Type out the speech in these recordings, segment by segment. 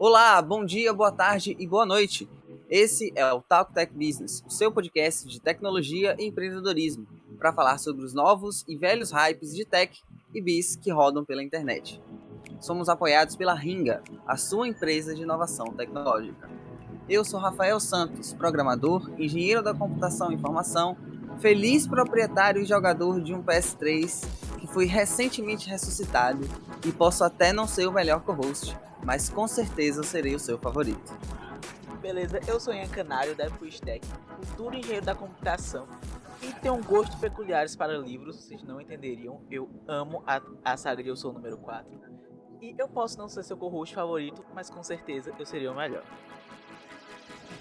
Olá, bom dia, boa tarde e boa noite. Esse é o Talk Tech Business, o seu podcast de tecnologia e empreendedorismo, para falar sobre os novos e velhos hypes de tech e bis que rodam pela internet. Somos apoiados pela Ringa, a sua empresa de inovação tecnológica. Eu sou Rafael Santos, programador, engenheiro da computação e informação, feliz proprietário e jogador de um PS3 que foi recentemente ressuscitado e posso até não ser o melhor co-host, mas com certeza serei o seu favorito. Beleza, eu sou Ian Canário da Epustec, futuro engenheiro da computação e tenho um gosto peculiares para livros, vocês não entenderiam, eu amo a, a saga de Eu Sou o Número 4. E eu posso não ser seu co-host favorito, mas com certeza eu seria o melhor.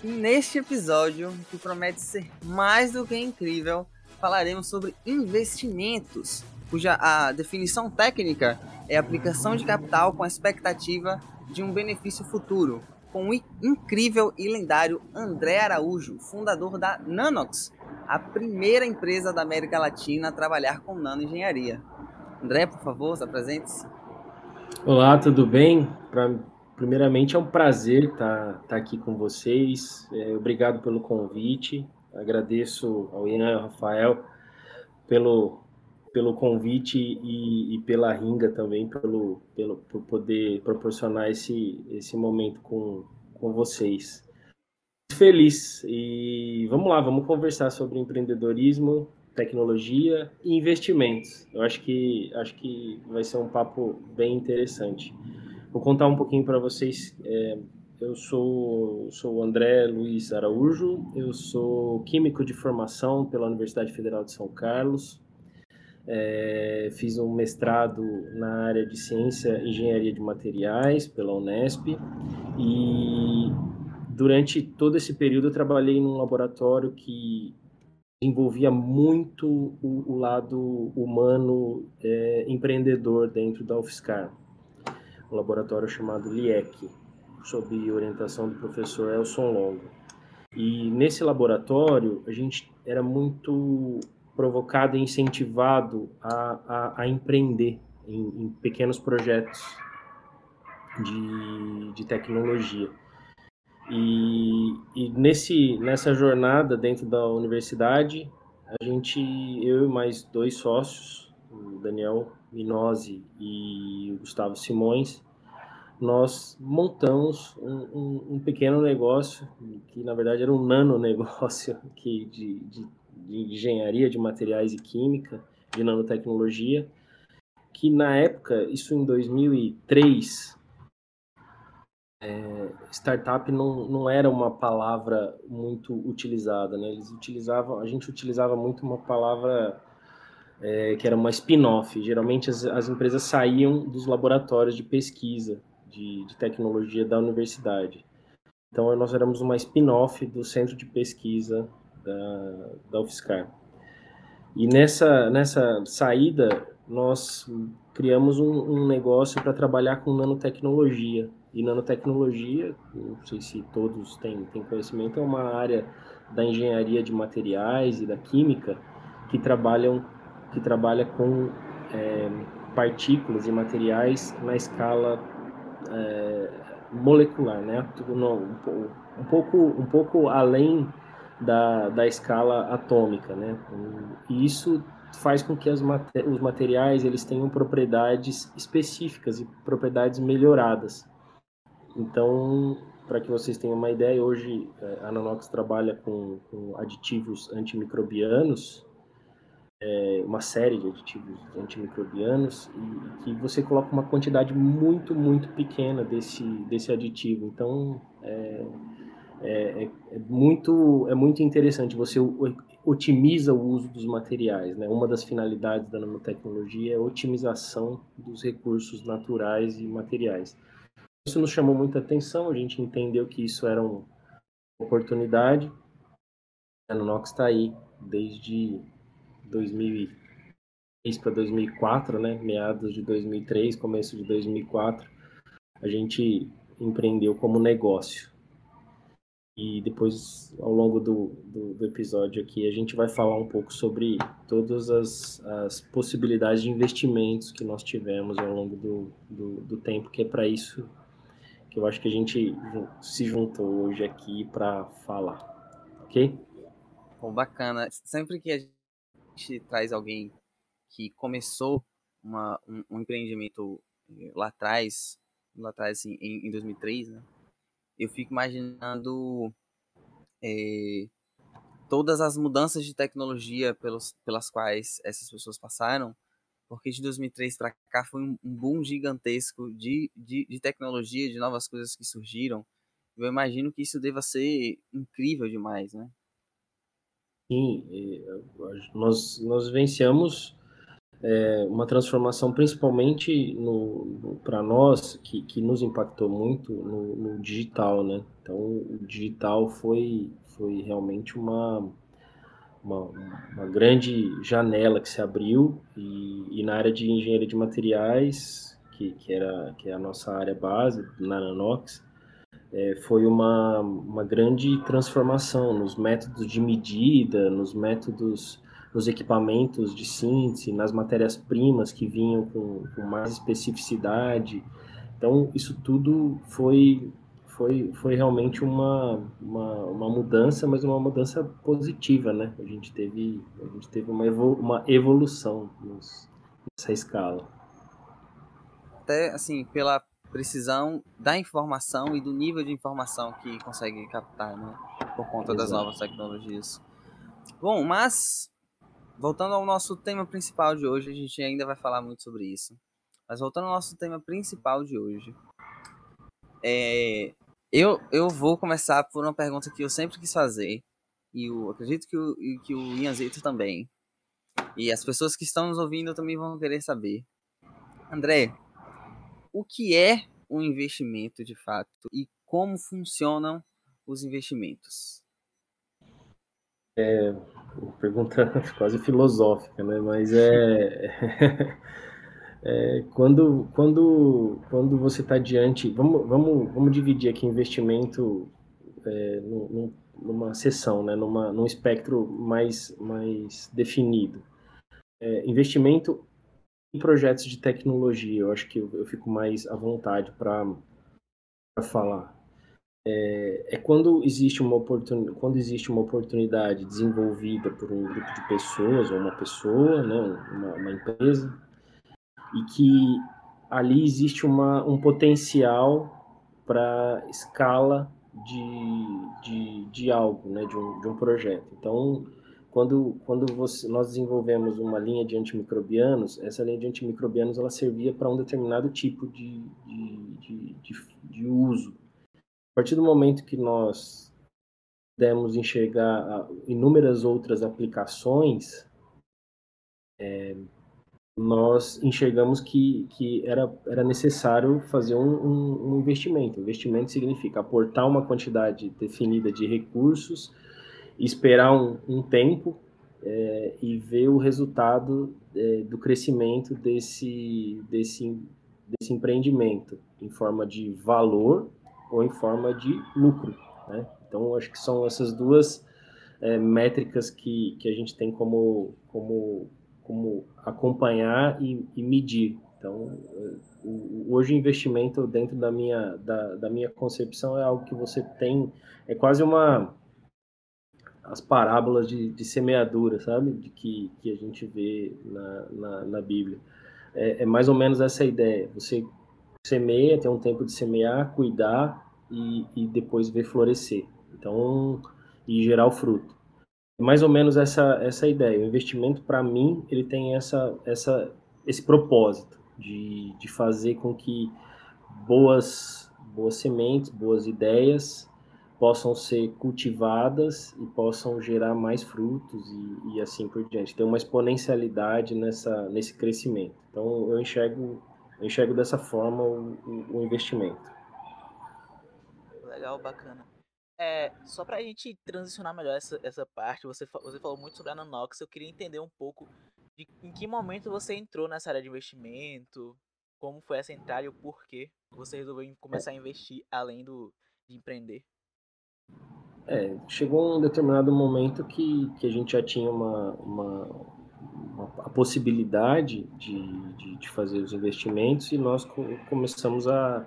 E neste episódio, que promete ser mais do que incrível, falaremos sobre investimentos, cuja a definição técnica é aplicação de capital com a expectativa de um benefício futuro, com o incrível e lendário André Araújo, fundador da Nanox, a primeira empresa da América Latina a trabalhar com nanoengenharia. André, por favor, se apresente-se. Olá, tudo bem? Pra, primeiramente é um prazer estar tá, tá aqui com vocês. É, obrigado pelo convite. Agradeço ao Ian e ao Rafael pelo pelo convite e, e, pela ringa também, pelo, pelo, por poder proporcionar esse, esse momento com, com vocês. Feliz e vamos lá, vamos conversar sobre empreendedorismo, tecnologia e investimentos. Eu acho que acho que vai ser um papo bem interessante. Vou contar um pouquinho para vocês. É, eu sou sou o André Luiz Araújo. Eu sou químico de formação pela Universidade Federal de São Carlos. É, fiz um mestrado na área de ciência e engenharia de materiais pela Unesp e durante todo esse período eu trabalhei num laboratório que desenvolvia muito o, o lado humano é, empreendedor dentro da UFSCar, um laboratório chamado LIEC, sob orientação do professor Elson Longo. E nesse laboratório a gente era muito provocado e incentivado a, a, a empreender em, em, pequenos projetos de, de tecnologia. E, e, nesse, nessa jornada dentro da universidade, a gente, eu e mais dois sócios, o Daniel Minozzi e o Gustavo Simões, nós montamos um, um, um, pequeno negócio, que na verdade era um nano negócio que de, de de engenharia de materiais e química, de nanotecnologia, que na época, isso em 2003, é, startup não, não era uma palavra muito utilizada, né? Eles utilizavam, a gente utilizava muito uma palavra é, que era uma spin-off. Geralmente as, as empresas saíam dos laboratórios de pesquisa de, de tecnologia da universidade. Então nós éramos uma spin-off do centro de pesquisa da, da UFSCar. E nessa, nessa saída, nós criamos um, um negócio para trabalhar com nanotecnologia. E nanotecnologia, não sei se todos têm, têm conhecimento, é uma área da engenharia de materiais e da química que trabalham que trabalha com é, partículas e materiais na escala é, molecular, né? Um pouco, um pouco além da, da escala atômica, né? E isso faz com que os materiais eles tenham propriedades específicas e propriedades melhoradas. Então, para que vocês tenham uma ideia, hoje é, a Nanox trabalha com, com aditivos antimicrobianos, é, uma série de aditivos antimicrobianos, e que você coloca uma quantidade muito, muito pequena desse, desse aditivo. Então, é, é, é, é, muito, é muito interessante. Você otimiza o uso dos materiais. Né? Uma das finalidades da nanotecnologia é a otimização dos recursos naturais e materiais. Isso nos chamou muita atenção, a gente entendeu que isso era uma oportunidade. A Nanox está aí desde 2003 para 2004, né? meados de 2003, começo de 2004. A gente empreendeu como negócio. E depois, ao longo do, do, do, episódio aqui, a gente vai falar um pouco sobre todas as, as possibilidades de investimentos que nós tivemos ao longo do, do, do tempo, que é para isso que eu acho que a gente se juntou hoje aqui para falar, ok? Bom, bacana. Sempre que a gente traz alguém que começou uma, um, um empreendimento eh, lá atrás, lá atrás assim, em, em 2003, né? Eu fico imaginando é, todas as mudanças de tecnologia pelos, pelas quais essas pessoas passaram, porque de 2003 para cá foi um, boom gigantesco de, de, de, tecnologia, de novas coisas que surgiram. Eu imagino que isso deva ser incrível demais, né? Sim, nós, nós vivenciamos é, uma transformação principalmente para nós que, que nos impactou muito no, no, digital, né? Então o digital foi foi realmente uma, uma, uma grande janela que se abriu e, e, na área de engenharia de materiais que, que era que é a nossa área base na Nanox é, foi uma, uma grande transformação nos métodos de medida, nos métodos nos equipamentos de síntese, nas matérias-primas que vinham com, com, mais especificidade. Então, isso tudo foi, foi, foi realmente uma, uma, uma, mudança, mas uma mudança positiva, né? A gente teve, a gente teve uma, uma evolução nos, nessa escala. Até, assim, pela precisão da informação e do nível de informação que consegue captar, né? Por conta Exato. das novas tecnologias. Bom, mas voltando ao nosso tema principal de hoje, a gente ainda vai falar muito sobre isso. Mas voltando ao nosso tema principal de hoje, é, eu, eu vou começar por uma pergunta que eu sempre quis fazer, e eu acredito que o, que o também, e as pessoas que estão nos ouvindo também vão querer saber. André, o que é um investimento de fato e como funcionam os investimentos? É pergunta quase filosófica, né? Mas é, é quando, quando, quando você está diante, vamos, vamos, vamos dividir aqui investimento é, num, numa seção, né? Numa, num espectro mais, mais definido. É, investimento em projetos de tecnologia, eu acho que eu, eu fico mais à vontade para falar. É, é, quando existe uma quando existe uma oportunidade desenvolvida por um grupo de pessoas ou uma pessoa, né, uma, uma empresa, e que ali existe uma, um potencial para escala de, de, de algo, né, de um, de um projeto. Então, quando, quando você, nós desenvolvemos uma linha de antimicrobianos, essa linha de antimicrobianos ela servia para um determinado tipo de, de, de, de, de uso. Partir do momento que nós pudemos enxergar inúmeras outras aplicações, é, nós enxergamos que, que era, era necessário fazer um, um, um investimento. Investimento significa aportar uma quantidade definida de recursos esperar um, um tempo é, e ver o resultado é, do crescimento desse, desse, desse empreendimento em forma de valor ou em forma de lucro. Né? Então, acho que são essas duas é, métricas que, que a gente tem como, como, como acompanhar e, e medir. Então, hoje o investimento dentro da minha, da, da minha concepção é algo que você tem, é quase uma as parábolas de, de, semeadura, sabe? De que, que a gente vê na, na, na Bíblia. É, é, mais ou menos essa ideia. Você semeia, tem um tempo de semear, cuidar e, e depois ver florescer. Então, e gerar o fruto. É mais ou menos essa, essa ideia. O investimento, para mim, ele tem essa, essa, esse propósito de, de fazer com que boas, boas sementes, boas ideias possam ser cultivadas e possam gerar mais frutos e, e assim por diante. Tem uma exponencialidade nessa, nesse crescimento. Então eu enxergo, eu enxergo dessa forma o, o, investimento. Legal, bacana. É, só para a gente transicionar melhor essa, essa parte, você, você falou muito sobre a Nanox, eu queria entender um pouco de em que momento você entrou nessa área de investimento, como foi essa entrada e o porquê você resolveu começar a investir além do, de empreender. É, chegou um determinado momento que, que a gente já tinha uma, uma a possibilidade de, de, de, fazer os investimentos e nós co começamos a,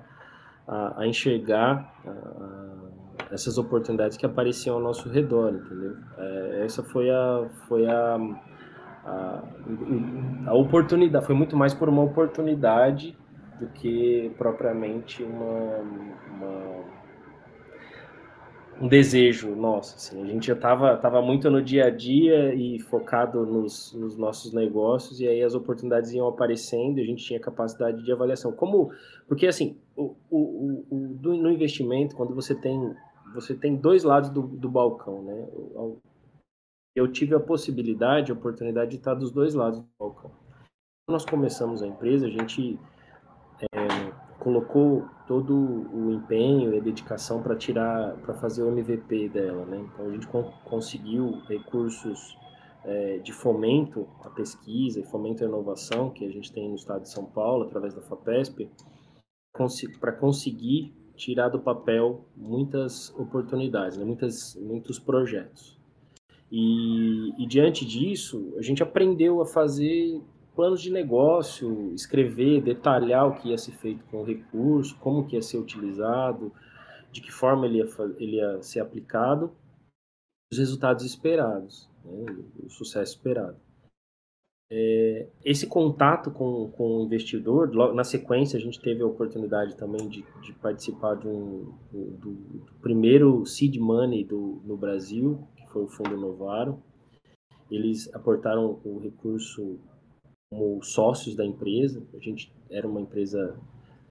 a, a enxergar a, essas oportunidades que apareciam ao nosso redor, entendeu? É, essa foi a foi a, a oportunidade, foi muito mais por uma oportunidade do que propriamente uma, uma um desejo nosso. Assim. A gente já estava tava muito no dia a dia e focado nos, nos, nossos negócios, e aí as oportunidades iam aparecendo e a gente tinha capacidade de avaliação. Como, porque assim, o, o, o, do, no investimento, quando você tem, você tem dois lados do, do balcão, né? Eu tive a possibilidade, a oportunidade de estar dos dois lados do balcão. Quando nós começamos a empresa, a gente é, colocou todo o empenho e dedicação para tirar, para fazer o MVP dela, né? Então a gente conseguiu recursos é, de fomento à pesquisa e fomento à inovação que a gente tem no estado de São Paulo através da Fapesp para conseguir tirar do papel muitas oportunidades, né? muitas, muitos projetos. E, e diante disso, a gente aprendeu a fazer planos de negócio, escrever, detalhar o que ia ser feito com o recurso, como que ia ser utilizado, de que forma ele ia, ele ia ser aplicado, os resultados esperados, né, o sucesso esperado. É, esse contato com, com o investidor, logo, na sequência a gente teve a oportunidade também de, de participar de um, do, do, primeiro seed money do, no Brasil, que foi o Fundo Novaro. Eles aportaram o recurso como sócios da empresa. A gente era uma empresa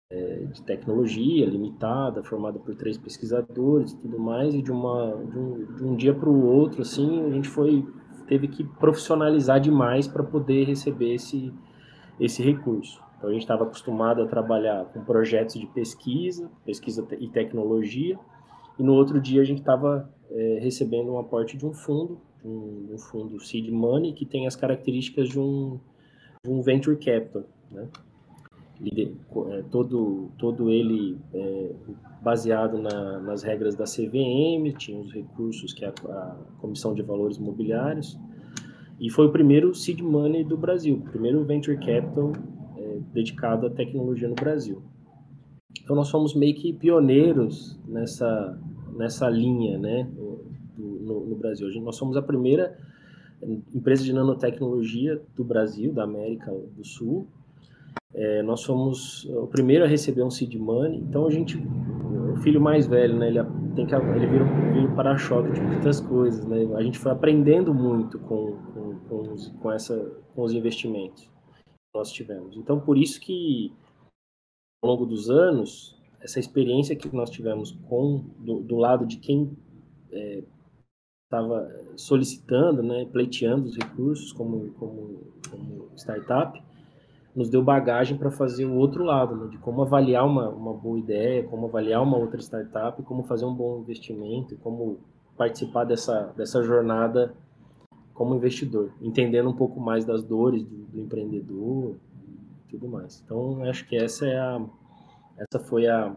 é, de tecnologia limitada, formada por três pesquisadores e tudo mais, e de, uma, de, um, de um dia para o outro, assim, a gente foi teve que profissionalizar demais para poder receber esse, esse recurso. Então a gente estava acostumado a trabalhar com projetos de pesquisa, pesquisa e tecnologia, e no outro dia a gente estava é, recebendo um aporte de um fundo, um, um fundo seed money que tem as características de um um venture capital, né? É, todo, todo ele é, baseado na, nas regras da CVM, tinha os recursos que a, a, Comissão de Valores Imobiliários, e foi o primeiro seed money do Brasil, o primeiro venture capital é, dedicado à tecnologia no Brasil. Então nós fomos meio que pioneiros nessa, nessa linha né, no, no Brasil. Nós somos a primeira empresa de nanotecnologia do Brasil, da América do Sul. É, nós fomos o primeiro a receber um seed money, então a gente, o filho mais velho, né, ele tem que ele vira, vira para-choque de muitas coisas, né? A gente foi aprendendo muito com com, com, os, com essa com os investimentos que nós tivemos. Então por isso que ao longo dos anos essa experiência que nós tivemos com do, do lado de quem é, estava solicitando, né, pleiteando os recursos como, como, como startup, nos deu bagagem para fazer o outro lado, né, de como avaliar uma, uma boa ideia, como avaliar uma outra startup, como fazer um bom investimento, como participar dessa, dessa jornada como investidor, entendendo um pouco mais das dores do, do empreendedor e tudo mais. Então, acho que essa é a essa foi a,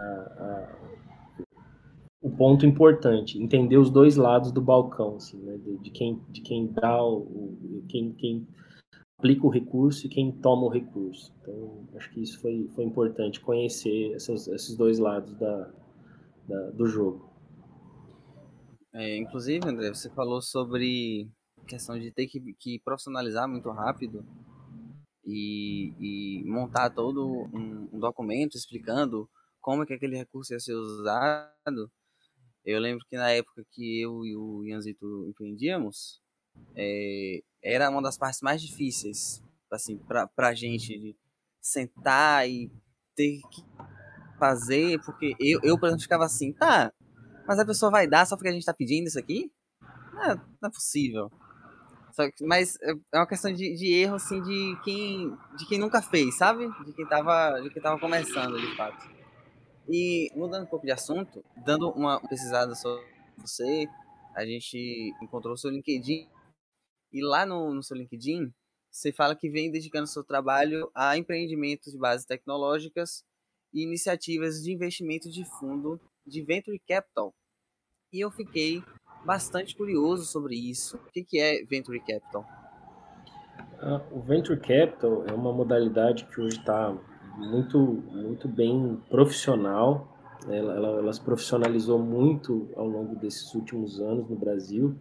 a, a o ponto importante, entender os dois lados do balcão, assim, né? de, de, quem, de quem dá o, quem, quem aplica o recurso e quem toma o recurso. Então, acho que isso foi, foi importante, conhecer essas, esses dois lados da, da do jogo. É, inclusive, André, você falou sobre questão de ter que, que profissionalizar muito rápido e, e montar todo um, um documento explicando como é que aquele recurso ia ser usado eu lembro que na época que eu e o Ianzito empreendíamos, é, era uma das partes mais difíceis, assim, pra, pra gente de sentar e ter que fazer, porque eu, eu, por exemplo, ficava assim, tá, mas a pessoa vai dar só porque a gente tá pedindo isso aqui? Não, não é possível. Que, mas é, é uma questão de, de, erro, assim, de quem, de quem nunca fez, sabe? De quem tava, de quem tava começando, de fato. E mudando um pouco de assunto, dando uma pesquisada sobre você, a gente encontrou o seu LinkedIn. E lá no, no seu LinkedIn, você fala que vem dedicando seu trabalho a empreendimentos de bases tecnológicas e iniciativas de investimento de fundo de Venture Capital. E eu fiquei bastante curioso sobre isso. O que, é Venture Capital? Uh, o Venture Capital é uma modalidade que hoje está muito, muito bem profissional. Ela, ela, ela se profissionalizou muito ao longo desses últimos anos no Brasil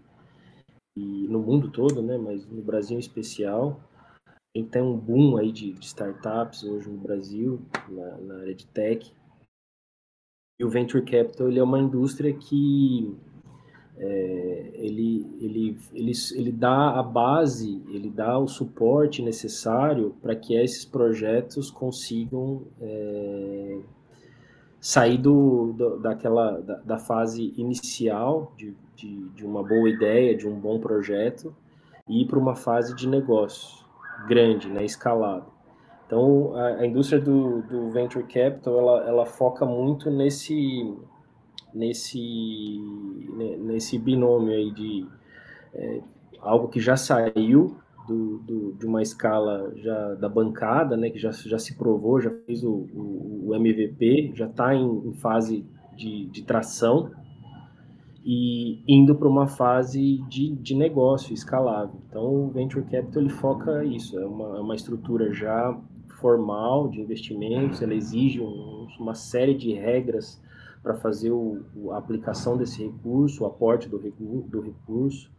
e no mundo todo, né? Mas no Brasil em especial. A gente tem um boom aí de, de startups hoje no Brasil, na, na, área de tech. E o Venture Capital ele é uma indústria que é, ele, ele, ele, ele dá a base, ele dá o suporte necessário para que esses projetos consigam é, sair do, do, daquela, da, da, fase inicial de, de, de, uma boa ideia, de um bom projeto, e ir para uma fase de negócio grande, né, escalado. Então, a, a indústria do, do Venture Capital, ela, ela foca muito nesse nesse, nesse binômio aí de é, algo que já saiu do, do, de uma escala já da bancada, né, que já, já se provou, já fez o, o, o MVP, já está em, em, fase de, de tração e indo para uma fase de, de negócio escalável. Então, o Venture Capital ele foca isso, é uma, é uma estrutura já formal de investimentos, ela exige um, uma série de regras para fazer o, a aplicação desse recurso, o aporte do, do recurso.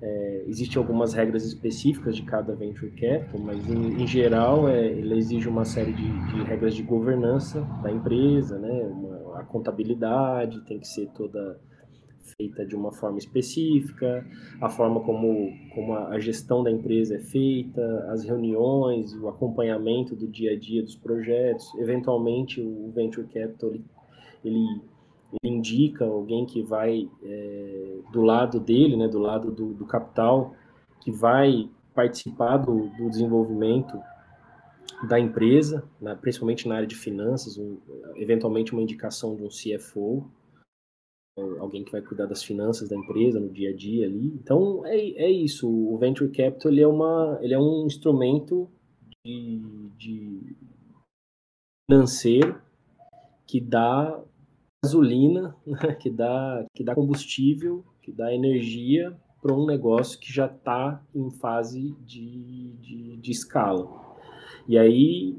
É, Existem algumas regras específicas de cada venture capital, mas em, em geral é, ele exige uma série de, de, regras de governança da empresa, né? Uma, a contabilidade tem que ser toda feita de uma forma específica, a forma como, como a gestão da empresa é feita, as reuniões, o acompanhamento do dia a dia dos projetos. Eventualmente, o venture capital ele ele, indica alguém que vai é, do lado dele, né, do lado do, do capital, que vai participar do, do desenvolvimento da empresa, né, principalmente na área de finanças, um, eventualmente uma indicação de um CFO, alguém que vai cuidar das finanças da empresa no dia a dia ali. Então é, é isso. O venture capital ele é uma, ele é um instrumento de, de financeiro que dá gasolina, né, que, dá, que dá combustível, que dá energia para um negócio que já está em fase de, de, de, escala. E aí,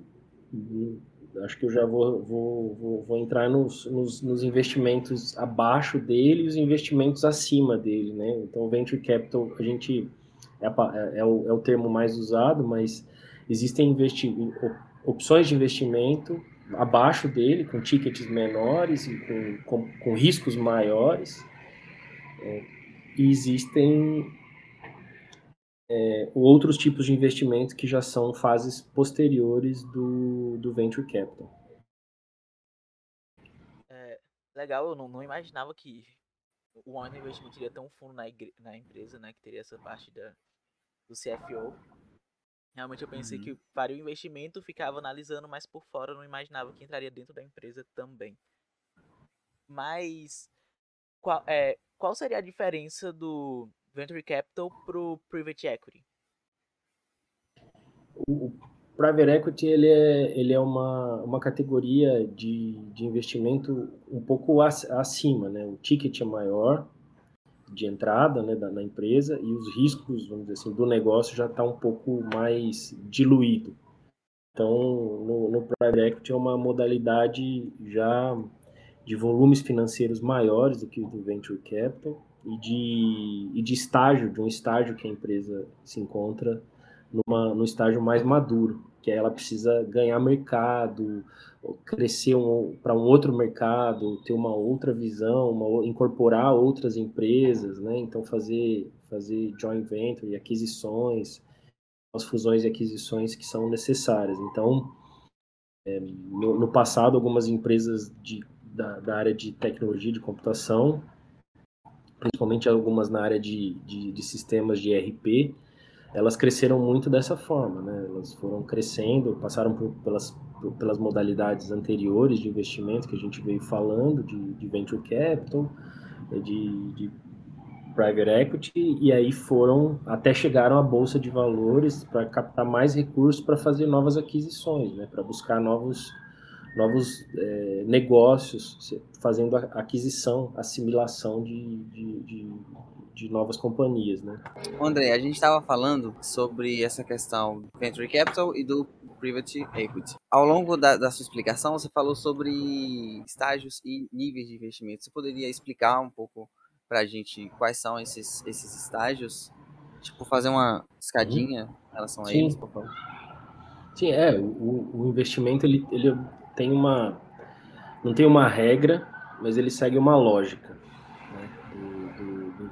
acho que eu já vou, vou, vou, vou entrar nos, nos, nos, investimentos abaixo dele e os investimentos acima dele. Né? Então, Venture Capital, a gente é, é, é, o, é o termo mais usado, mas existem opções de investimento abaixo dele, com tickets menores e com, com, com riscos maiores. É, e existem é, outros tipos de investimentos que já são fases posteriores do, do venture capital. É, legal, eu não, não, imaginava que o One Investment teria tão fundo na, na empresa, né, que teria essa parte da, do CFO. Realmente eu pensei uhum. que faria o investimento, ficava analisando, mas por fora eu não imaginava que entraria dentro da empresa também. Mas qual, é, qual seria a diferença do Venture Capital pro Private Equity? O Private Equity ele é, ele é uma, uma categoria de, de investimento um pouco acima, né? O ticket é maior, de entrada né, da, na empresa e os riscos, vamos dizer assim, do negócio já está um pouco mais diluído. Então, no, no Private Equity é uma modalidade já de volumes financeiros maiores do que do Venture Capital e de, e de estágio, de um estágio que a empresa se encontra numa, no estágio mais maduro, que ela precisa ganhar mercado, crescer um, para um outro mercado, ter uma outra visão, uma, incorporar outras empresas, né? Então fazer fazer joint venture aquisições, as fusões e aquisições que são necessárias. Então, é, no, no, passado, algumas empresas de, da, da, área de tecnologia de computação, principalmente algumas na área de, de, de sistemas de ERP, elas cresceram muito dessa forma, né? Elas foram crescendo, passaram por, pelas, pelas modalidades anteriores de investimento que a gente veio falando, de, de venture capital, de, de private equity, e aí foram até chegaram à bolsa de valores para captar mais recursos para fazer novas aquisições, né? Para buscar novos novos é, negócios, fazendo aquisição, assimilação de, de, de de novas companhias, né? André, a gente estava falando sobre essa questão do Venture Capital e do Private Equity. Ao longo da, da, sua explicação, você falou sobre estágios e níveis de investimento. Você poderia explicar um pouco para a gente quais são esses, esses estágios? Tipo, fazer uma escadinha em relação a eles, por favor. Sim, é. O, o investimento ele, ele tem uma. Não tem uma regra, mas ele segue uma lógica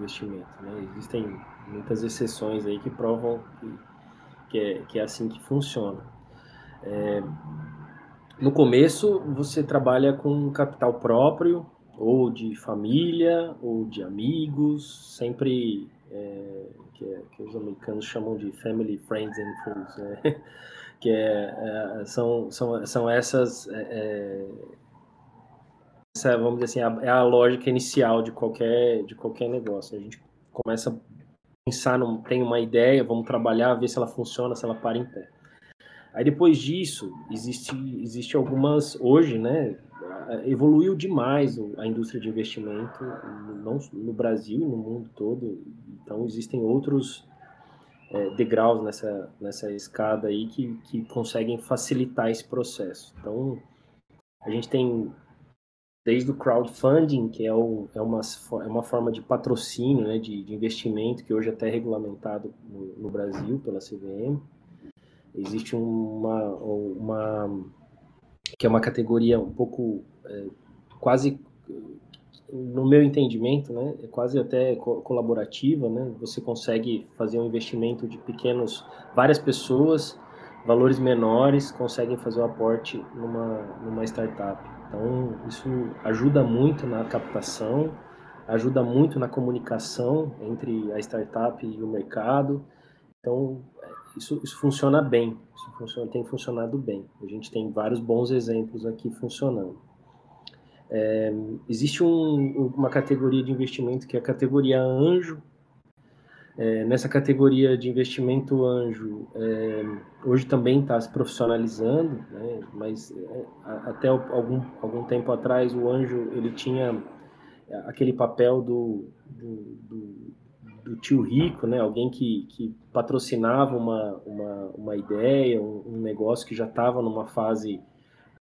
investimento. Né? Existem muitas exceções aí que provam que, que, é, que é assim que funciona. É, no começo, você trabalha com capital próprio, ou de família, ou de amigos, sempre é, que, é, que, os americanos chamam de family, friends and fools, né? que é, é, são, são, são essas, é, é, essa, vamos dizer assim, é a lógica inicial de qualquer, de qualquer negócio. A gente começa a pensar, num, tem uma ideia, vamos trabalhar, ver se ela funciona, se ela para em pé. Aí depois disso, existe, existe algumas, hoje, né, evoluiu demais a indústria de investimento, não no Brasil no mundo todo. Então existem outros é, degraus nessa, nessa escada aí que, que conseguem facilitar esse processo. Então a gente tem desde o crowdfunding, que é, o, é, uma, é uma forma de patrocínio, né, de, de investimento, que hoje é até regulamentado no, no Brasil pela CVM, existe uma, uma que é uma categoria um pouco é, quase no meu entendimento, né, é quase até co colaborativa, né? Você consegue fazer um investimento de pequenos, várias pessoas, valores menores, conseguem fazer o aporte numa numa startup. Então, isso ajuda muito na captação, ajuda muito na comunicação entre a startup e o mercado. Então, isso, isso funciona bem, isso funciona, tem funcionado bem. A gente tem vários bons exemplos aqui funcionando. É, existe um, uma categoria de investimento que é a categoria anjo. É, nessa categoria de investimento anjo, é, hoje também está se profissionalizando, né, mas é, até algum, algum tempo atrás o anjo ele tinha aquele papel do, do, do do tio rico, né? Alguém que, que patrocinava uma, uma, uma ideia, um, um negócio que já estava numa fase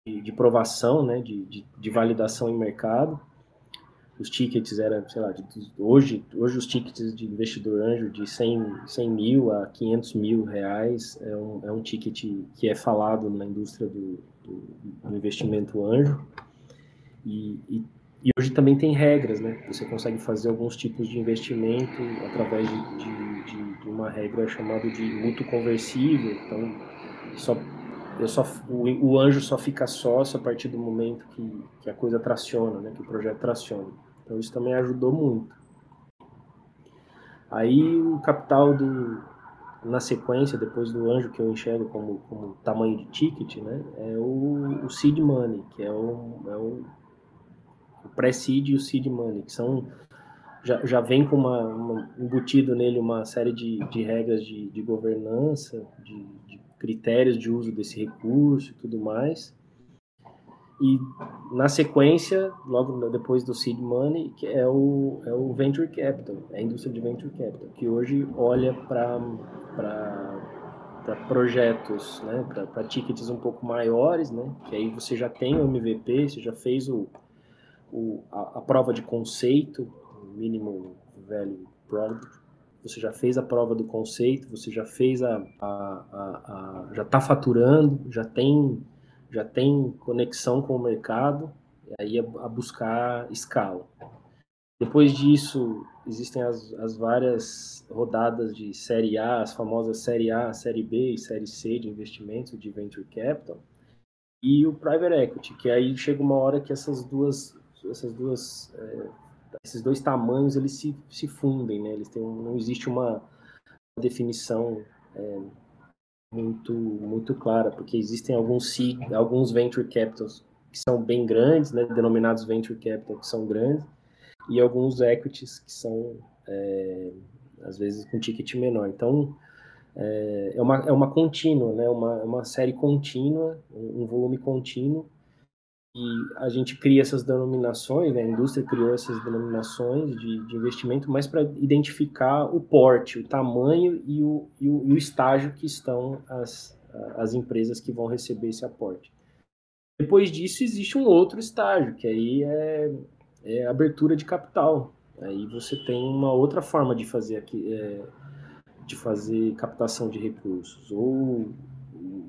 de, de provação, né? De, de, de, validação em mercado. Os tickets eram, sei lá, de, hoje, hoje os tickets de investidor anjo de 100, 100 mil a 500 mil reais é um, é um ticket que é falado na indústria do, do, do investimento anjo. E, e e hoje também tem regras, né? Você consegue fazer alguns tipos de investimento através de, de, de, uma regra chamada de mútuo conversível. Então, só, eu só, o, o, anjo só fica sócio a partir do momento que, que a coisa traciona, né? Que o projeto traciona. Então, isso também ajudou muito. Aí, o capital do, na sequência, depois do anjo que eu enxergo como, como tamanho de ticket, né? É o, o seed money, que é o, é o o pré-seed e o seed money, que são já, já vem com uma, uma, embutido nele uma série de, de regras de, de governança, de, de, critérios de uso desse recurso e tudo mais. E na sequência, logo depois do seed money, que é o, é o venture capital, é a indústria de venture capital, que hoje olha para projetos, né, para tickets um pouco maiores, né, que aí você já tem o MVP, você já fez o, o, a, a, prova de conceito, mínimo velho product, você já fez a prova do conceito, você já fez a, a, a, a já está faturando, já tem já tem conexão com o mercado, e aí a, buscar escala. Depois disso, existem as, as várias rodadas de série A, as famosas série A, série B e série C de investimentos de venture capital, e o private equity, que aí chega uma hora que essas duas essas duas é, esses dois tamanhos eles se, se fundem, né? Eles têm não existe uma definição é, muito muito clara, porque existem alguns alguns venture capitals que são bem grandes, né? Denominados venture capital que são grandes e alguns equities que são é, às vezes com ticket menor. Então é, é uma, é uma contínua, né? Uma, uma série contínua, um volume contínuo e a gente cria essas denominações, né? a indústria criou essas denominações de, de investimento, mas para identificar o porte, o tamanho e o, e o, e o estágio que estão as, as empresas que vão receber esse aporte. Depois disso, existe um outro estágio, que aí é, é abertura de capital. Aí você tem uma outra forma de fazer aqui, é, de fazer captação de recursos, ou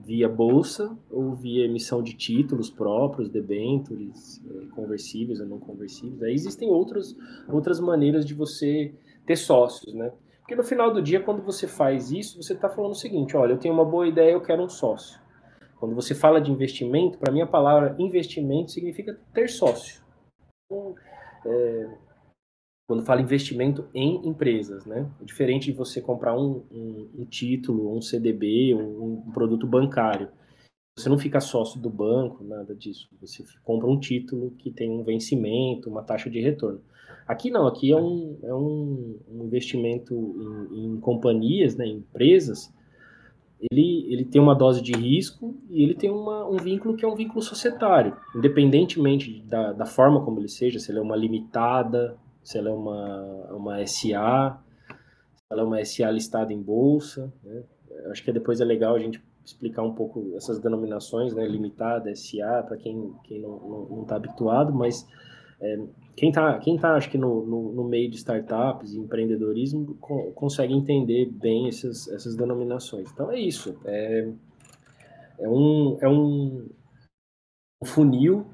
via bolsa ou via emissão de títulos próprios, debentures, é, conversíveis ou não conversíveis. Aí existem outras, outras maneiras de você ter sócios, né? Porque no final do dia, quando você faz isso, você está falando o seguinte: olha, eu tenho uma boa ideia, eu quero um sócio. Quando você fala de investimento, para mim a palavra investimento significa ter sócio. Então, é, quando fala investimento em empresas, né? É diferente de você comprar um, um, um título, um CDB, um, um, produto bancário. Você não fica sócio do banco, nada disso. Você compra um título que tem um vencimento, uma taxa de retorno. Aqui não, aqui é um, é um, investimento em, em companhias, né, em empresas. Ele, ele tem uma dose de risco e ele tem uma, um vínculo que é um vínculo societário, independentemente da, da forma como ele seja, se ele é uma limitada, se ela é uma, uma SA, se ela é uma SA listada em bolsa. Né? Acho que depois é legal a gente explicar um pouco essas denominações, né? limitada, SA, para quem, quem não está habituado, mas é, quem está, quem tá, acho que no, no, no, meio de startups e empreendedorismo co consegue entender bem essas, essas denominações. Então é isso, é, é, um, é um funil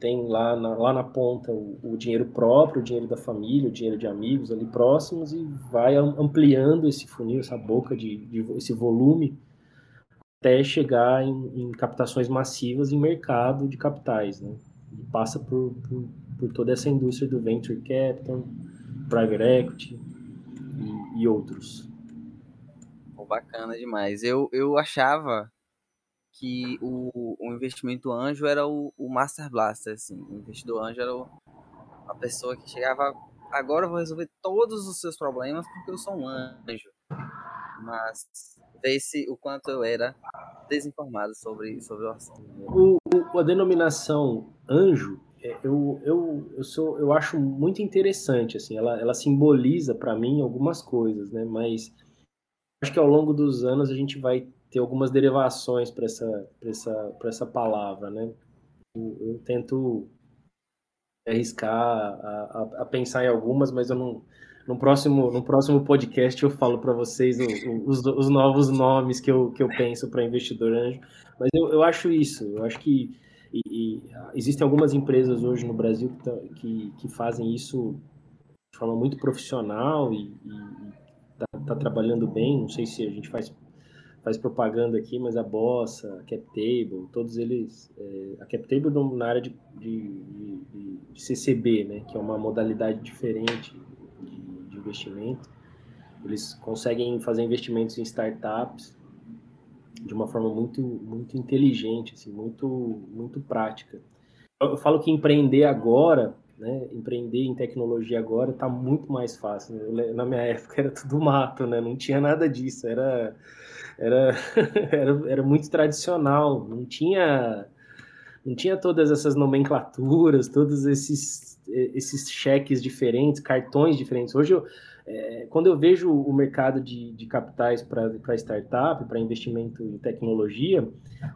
tem lá na, lá na ponta o, o, dinheiro próprio, o dinheiro da família, o dinheiro de amigos ali próximos e vai ampliando esse funil, essa boca de, de esse volume até chegar em, em, captações massivas em mercado de capitais, né? E passa por, por, por, toda essa indústria do venture capital, private equity e, e outros. bacana demais. Eu, eu achava que o, o investimento anjo era o, o Master Blaster, assim. O investidor anjo era o, a pessoa que chegava, agora eu vou resolver todos os seus problemas porque eu sou um anjo. Mas vê-se o quanto eu era desinformado sobre, sobre o assunto. O, o, a denominação anjo, é, eu, eu, eu, sou, eu acho muito interessante, assim, ela, ela simboliza para mim algumas coisas, né? Mas acho que ao longo dos anos a gente vai ter algumas derivações para essa, essa, essa palavra, né? Eu, eu tento arriscar a, a, a, pensar em algumas, mas eu não. No próximo, no próximo podcast eu falo para vocês os, os, novos nomes que eu, que eu penso para investidor anjo. Mas eu, eu acho isso, eu acho que e, e, existem algumas empresas hoje no Brasil que, que, que, fazem isso de forma muito profissional e está tá trabalhando bem. Não sei se a gente faz faz propaganda aqui, mas a Bossa, a CapTable, todos eles, é, a CapTable na área de, de, de, de, CCB, né, que é uma modalidade diferente de, investimento, eles conseguem fazer investimentos em startups de uma forma muito muito inteligente, assim, muito muito prática. Eu, eu falo que empreender agora né, empreender em tecnologia agora está muito mais fácil. Né? Na minha época era tudo mato, né? Não tinha nada disso. Era, era, era, era muito tradicional. Não tinha, não tinha todas essas nomenclaturas, todos esses, esses cheques diferentes, cartões diferentes. Hoje eu, é, quando eu vejo o mercado de, de capitais para startup, para investimento em tecnologia,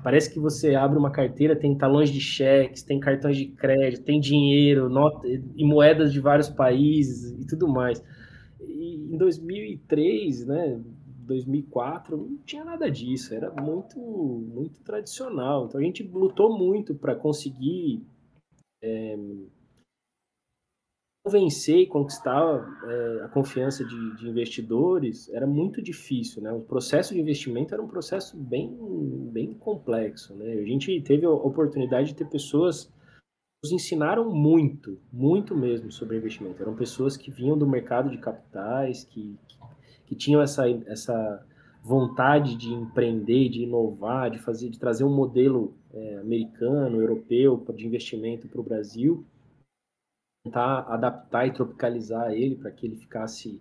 parece que você abre uma carteira, tem talões de cheques, tem cartões de crédito, tem dinheiro, nota, e moedas de vários países e tudo mais. E em 2003, né, 2004, não tinha nada disso, era muito, muito tradicional. Então a gente lutou muito para conseguir. É, convencer e conquistar é, a confiança de, de, investidores era muito difícil, né? O processo de investimento era um processo bem, bem complexo, né? A gente teve a oportunidade de ter pessoas nos ensinaram muito, muito mesmo sobre investimento. Eram pessoas que vinham do mercado de capitais, que, que, que tinham essa, essa vontade de empreender, de inovar, de fazer, de trazer um modelo é, americano, europeu de investimento para o Brasil tentar adaptar e tropicalizar ele para que ele ficasse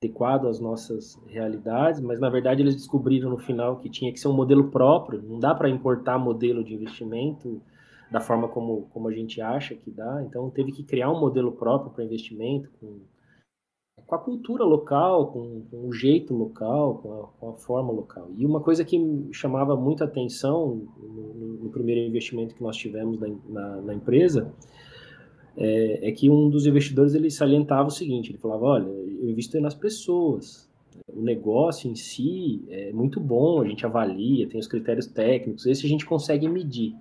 adequado às nossas realidades, mas na verdade eles descobriram no final que tinha que ser um modelo próprio, não dá para importar modelo de investimento da forma como, como a gente acha que dá. Então, teve que criar um modelo próprio para investimento, com, com a cultura local, com, com o jeito local, com a, com a, forma local. E uma coisa que chamava muita atenção no, no primeiro investimento que nós tivemos na, na, na empresa é, é, que um dos investidores ele salientava o seguinte: ele falava, olha, eu invisto nas pessoas. O negócio em si é muito bom, a gente avalia, tem os critérios técnicos, esse a gente consegue medir.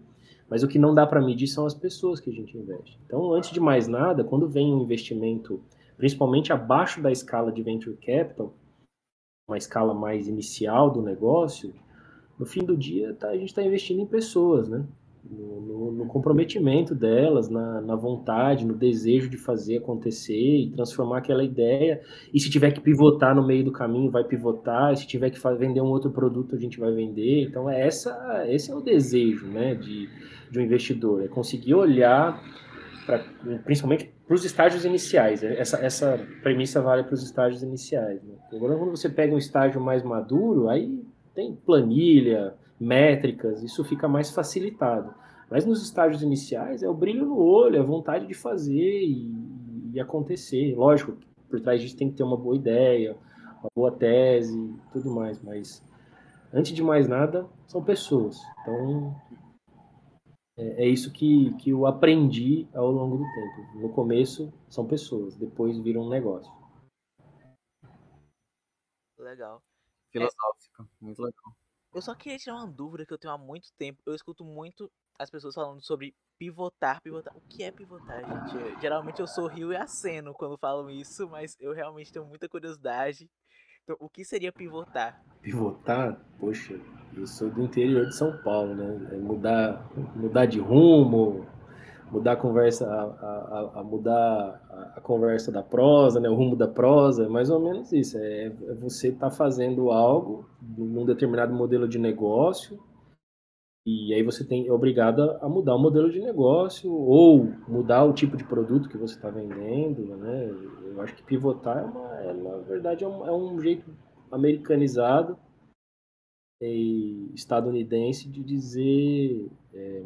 Mas o que não dá para medir são as pessoas que a gente investe. Então, antes de mais nada, quando vem um investimento, principalmente abaixo da escala de venture capital, uma escala mais inicial do negócio, no fim do dia tá, a gente está investindo em pessoas, né? No, no, no comprometimento delas, na, na, vontade, no desejo de fazer acontecer e transformar aquela ideia. E se tiver que pivotar no meio do caminho, vai pivotar. E se tiver que vender um outro produto, a gente vai vender. Então, é essa, esse é o desejo né, de, de um investidor, é conseguir olhar, pra, principalmente para os estágios iniciais. Essa, essa premissa vale para os estágios iniciais. Né? Agora, quando você pega um estágio mais maduro, aí tem planilha, métricas, isso fica mais facilitado. Mas nos estágios iniciais é o brilho no olho, é a vontade de fazer e, e acontecer. Lógico, por trás disso tem que ter uma boa ideia, uma boa tese, tudo mais, mas antes de mais nada, são pessoas. Então, é, é isso que, que eu aprendi ao longo do tempo. No começo, são pessoas, depois viram um negócio. Legal. Filosófico, é... muito legal. Eu só queria tirar uma dúvida que eu tenho há muito tempo. Eu escuto muito as pessoas falando sobre pivotar, pivotar. O que é pivotar, gente? Eu, geralmente eu sorrio e aceno quando falam isso, mas eu realmente tenho muita curiosidade. Então, o que seria pivotar? Pivotar? Poxa, eu sou do interior de São Paulo, né? É mudar, mudar de rumo, mudar a conversa, a, a, a mudar a, a, conversa da prosa, né? O rumo da prosa, é mais ou menos isso. É, é você estar tá fazendo algo num determinado modelo de negócio e aí você tem, é obrigado a mudar o modelo de negócio ou mudar o tipo de produto que você está vendendo, né? Eu acho que pivotar é, uma, é na verdade, é um, é um jeito americanizado e estadunidense de dizer é,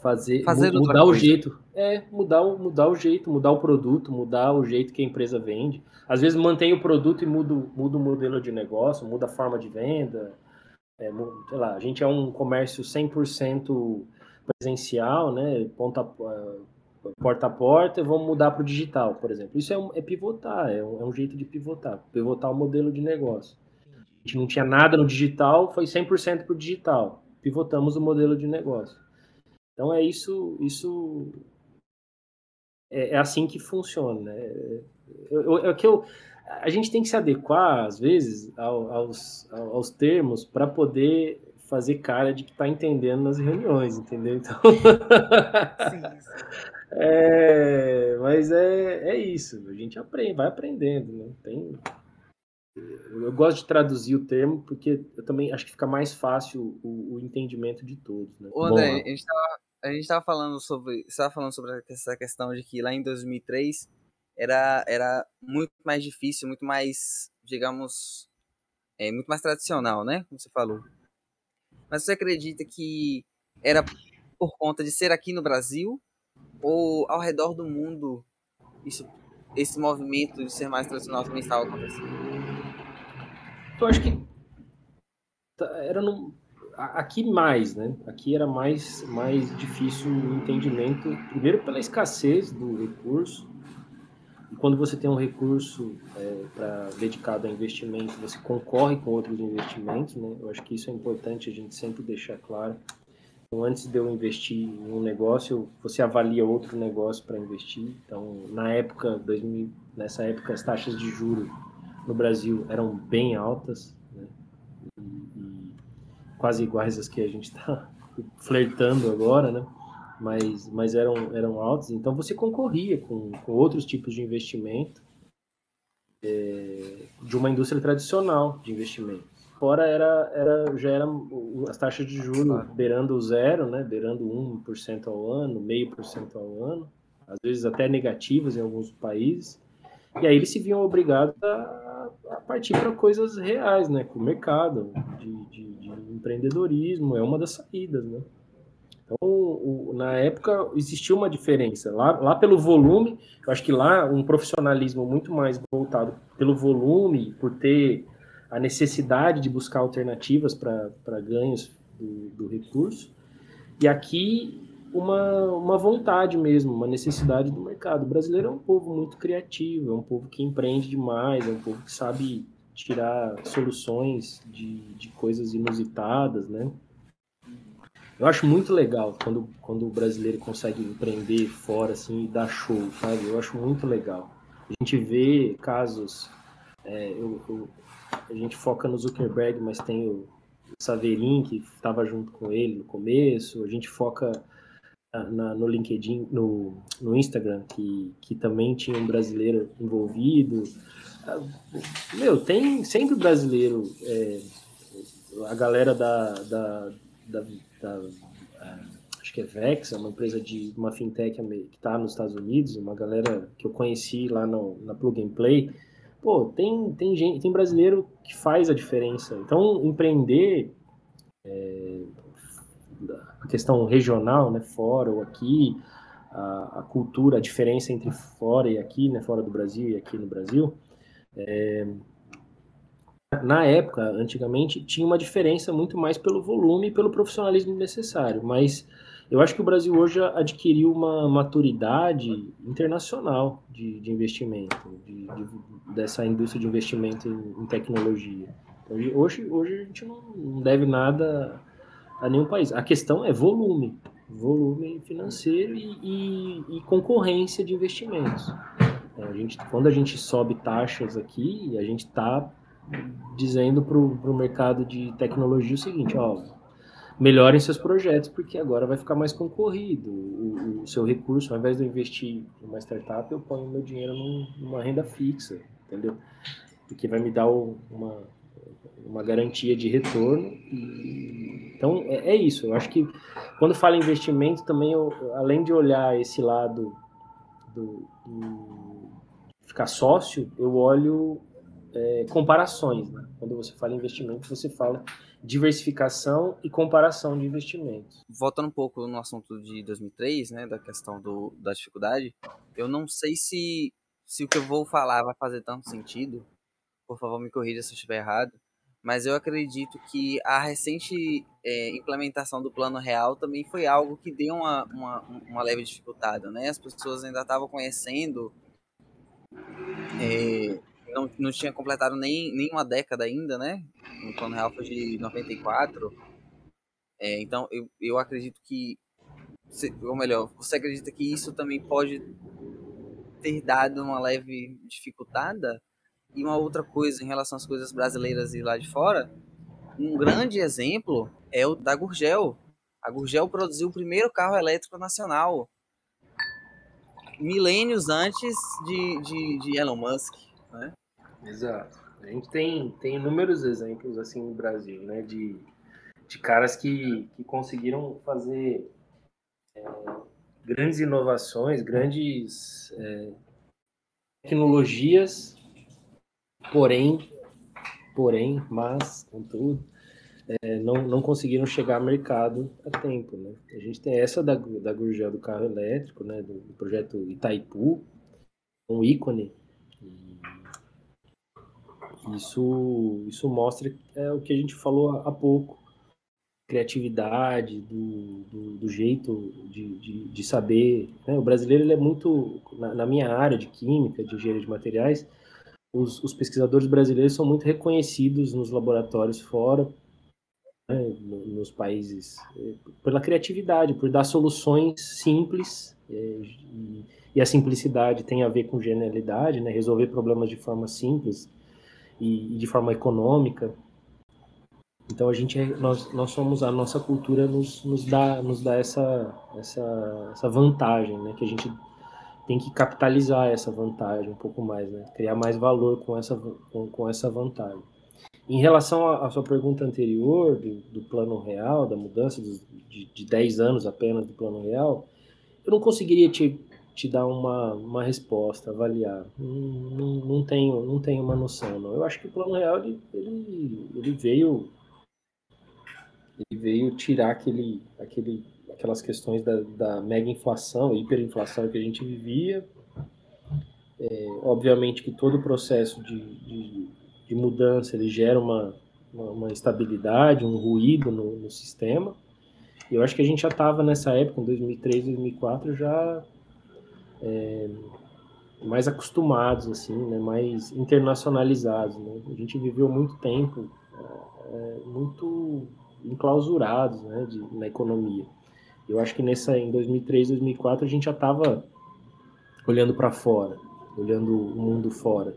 fazer, fazer mudar o jeito, é mudar, mudar o jeito, mudar o produto, mudar o jeito que a empresa vende. Às vezes mantém o produto e muda, muda o modelo de negócio, muda a forma de venda é, sei lá, a gente é um comércio 100% presencial, né, ponta, é, porta a porta, vamos mudar para o digital, por exemplo. Isso é, um, é pivotar, é um, é um, jeito de pivotar, pivotar o modelo de negócio. A gente não tinha nada no digital, foi 100% para o digital. Pivotamos o modelo de negócio. Então é isso, isso é, é assim que funciona. Né? É, é, é que eu, a gente tem que se adequar, às vezes, aos, aos termos para poder fazer cara de que está entendendo nas reuniões, entendeu? Então... Sim. é, mas é, é isso, a gente aprende, vai aprendendo, né? Tem, eu gosto de traduzir o termo porque eu também acho que fica mais fácil o, o entendimento de todos. Né? Ô, André, Bom, a gente estava estava falando sobre, estava falando sobre essa questão de que lá em 2003 era, era muito mais difícil, muito mais, digamos, é, muito mais tradicional, né? Como você falou. Mas você acredita que era por conta de ser aqui no Brasil ou ao redor do mundo isso, esse movimento de ser mais tradicional também estava acontecendo? Eu acho que tá, era no, aqui mais, né? Aqui era mais mais difícil o entendimento, primeiro pela escassez do recurso e quando você tem um recurso é, dedicado a investimento, você concorre com outros investimentos, né? Eu acho que isso é importante a gente sempre deixar claro. Então, antes de eu investir em um negócio, você avalia outro negócio para investir. Então, na época, 2000, nessa época, as taxas de juro no Brasil eram bem altas, né? e, e quase iguais às que a gente está flertando agora, né? Mas, mas eram, eram altos, então você concorria com, com outros tipos de investimento é, de uma indústria tradicional de investimento. Fora era, era, já eram as taxas de juros beirando o zero, né, beirando 1% ao ano, meio por cento ao ano, às vezes até negativas em alguns países, e aí eles se viam obrigados a, a partir para coisas reais, né, com o mercado, de, de, de empreendedorismo, é uma das saídas, né. Então, o, na época, existia uma diferença. Lá, lá pelo volume, eu acho que lá um profissionalismo muito mais voltado pelo volume, por ter a necessidade de buscar alternativas para ganhos do, do, recurso. E aqui, uma, uma vontade mesmo, uma necessidade do mercado. O brasileiro é um povo muito criativo, é um povo que empreende demais, é um povo que sabe tirar soluções de, de coisas inusitadas, né? Eu acho muito legal quando, quando o brasileiro consegue empreender fora assim e dar show, sabe? Eu acho muito legal. A gente vê casos, é, eu, eu, a gente foca no Zuckerberg, mas tem o Saverin que estava junto com ele no começo. A gente foca na, no LinkedIn, no, no Instagram, que, que também tinha um brasileiro envolvido. Ah, meu, tem sempre brasileiro. É, a galera da, da, da da acho que é Vex, é uma empresa de uma fintech que está nos Estados Unidos, uma galera que eu conheci lá no, na Plug and Play. Pô, tem, tem gente, tem brasileiro que faz a diferença. Então, empreender é, a questão regional, né, fora ou aqui, a, a, cultura, a diferença entre fora e aqui, né, fora do Brasil e aqui no Brasil, é, na época, antigamente, tinha uma diferença muito mais pelo volume e pelo profissionalismo necessário, mas eu acho que o Brasil hoje adquiriu uma maturidade internacional de, de investimento, de, de, dessa indústria de investimento em, em tecnologia. Então, hoje, hoje a gente não deve nada a nenhum país. A questão é volume, volume financeiro e, e, e concorrência de investimentos. É, a gente, quando a gente sobe taxas aqui, a gente está dizendo para o mercado de tecnologia o seguinte, ó, melhorem seus projetos, porque agora vai ficar mais concorrido. O, o seu recurso, ao invés de eu investir em uma startup, eu ponho meu dinheiro num, numa renda fixa, entendeu? Porque vai me dar uma, uma garantia de retorno. E, então, é, é, isso. Eu acho que quando fala investimento, também, eu, além de olhar esse lado do, do ficar sócio, eu olho é, comparações. Né? Quando você fala em investimento, você fala diversificação e comparação de investimentos. Voltando um pouco no assunto de 2003, né, da questão do, da dificuldade, eu não sei se, se o que eu vou falar vai fazer tanto sentido. Por favor, me corrija se eu estiver errado. Mas eu acredito que a recente é, implementação do plano real também foi algo que deu uma, uma, uma leve dificuldade, né? As pessoas ainda estavam conhecendo é, não, não tinha completado nem, nem uma década ainda, né? O Plano Real foi de 94. É, então, eu, eu acredito que. Ou melhor, você acredita que isso também pode ter dado uma leve dificultada? E uma outra coisa em relação às coisas brasileiras e lá de fora, um grande exemplo é o da Gurgel. A Gurgel produziu o primeiro carro elétrico nacional, milênios antes de, de, de Elon Musk. Né? Exato. A gente tem, tem inúmeros exemplos assim no Brasil, né, de, de caras que, que conseguiram fazer é, grandes inovações, grandes é, tecnologias, porém, porém, mas, contudo, é, não, não conseguiram chegar ao mercado a tempo, né? A gente tem essa da, da Gurgel do carro elétrico, né, do, do projeto Itaipu, um ícone isso, isso mostra é, o que a gente falou há pouco, criatividade, do, do, do jeito de, de, de saber. Né? O brasileiro ele é muito, na, na, minha área de química, de engenharia de materiais, os, os pesquisadores brasileiros são muito reconhecidos nos laboratórios fora, né, nos países, é, pela criatividade, por dar soluções simples, é, e, e, a simplicidade tem a ver com genialidade, né, resolver problemas de forma simples, e, e de forma econômica. Então a gente nós, nós somos a nossa cultura nos, nos dá nos dá essa, essa essa vantagem, né? Que a gente tem que capitalizar essa vantagem um pouco mais, né? Criar mais valor com essa com, com essa vantagem. Em relação à sua pergunta anterior do, do plano real, da mudança de, de, de 10 anos apenas do plano real, eu não conseguiria te te dar uma, uma resposta, avaliar. Não, não, não, tenho, não tenho uma noção, não. Eu acho que o plano real ele, ele, ele veio ele veio tirar aquele, aquele aquelas questões da, da mega inflação, hiperinflação que a gente vivia. É, obviamente que todo o processo de, de, de mudança ele gera uma, uma, uma um ruído no, no sistema. E eu acho que a gente já estava nessa época, em 2003, 2004, já é, mais acostumados, assim, né, mais internacionalizados. Né? A gente viveu muito tempo é, muito enclausurados né, de, na economia. Eu acho que nessa, em 2003, 2004, a gente já estava olhando para fora, olhando o mundo fora.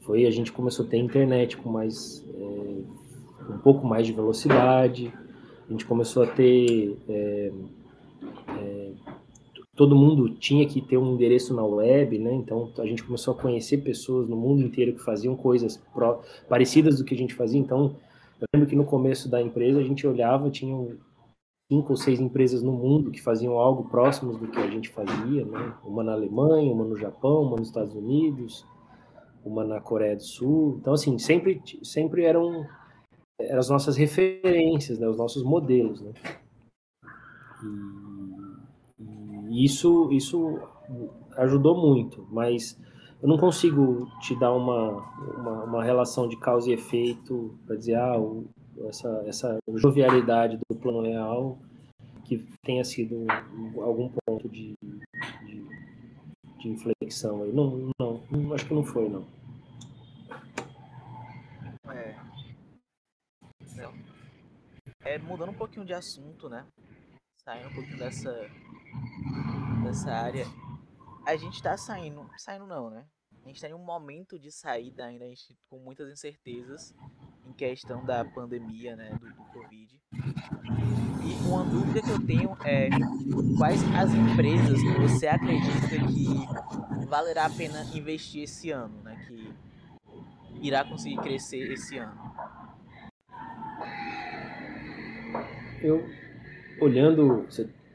Foi a gente começou a ter internet com mais é, um pouco mais de velocidade. A gente começou a ter é, todo mundo tinha que ter um endereço na web, né? Então a gente começou a conhecer pessoas no mundo inteiro que faziam coisas parecidas do que a gente fazia. Então eu lembro que no começo da empresa a gente olhava, tinham cinco ou seis empresas no mundo que faziam algo próximo do que a gente fazia, né? Uma na Alemanha, uma no Japão, uma nos Estados Unidos, uma na Coreia do Sul. Então assim sempre sempre eram eram as nossas referências, né? Os nossos modelos, né? E isso, isso ajudou muito, mas eu não consigo te dar uma, uma, uma relação de causa e efeito para dizer, ah, essa, essa jovialidade do plano real que tenha sido algum ponto de, de, de inflexão aí. Não, não, acho que não foi, não. É. é. Mudando um pouquinho de assunto, né? Saindo um pouquinho dessa dessa área, a gente tá saindo, saindo não, né? A gente tá em um momento de saída ainda, a gente com muitas incertezas em questão da pandemia, né, do, do Covid. E uma dúvida que eu tenho é quais as empresas você acredita que valerá a pena investir esse ano, né, que irá conseguir crescer esse ano? Eu olhando,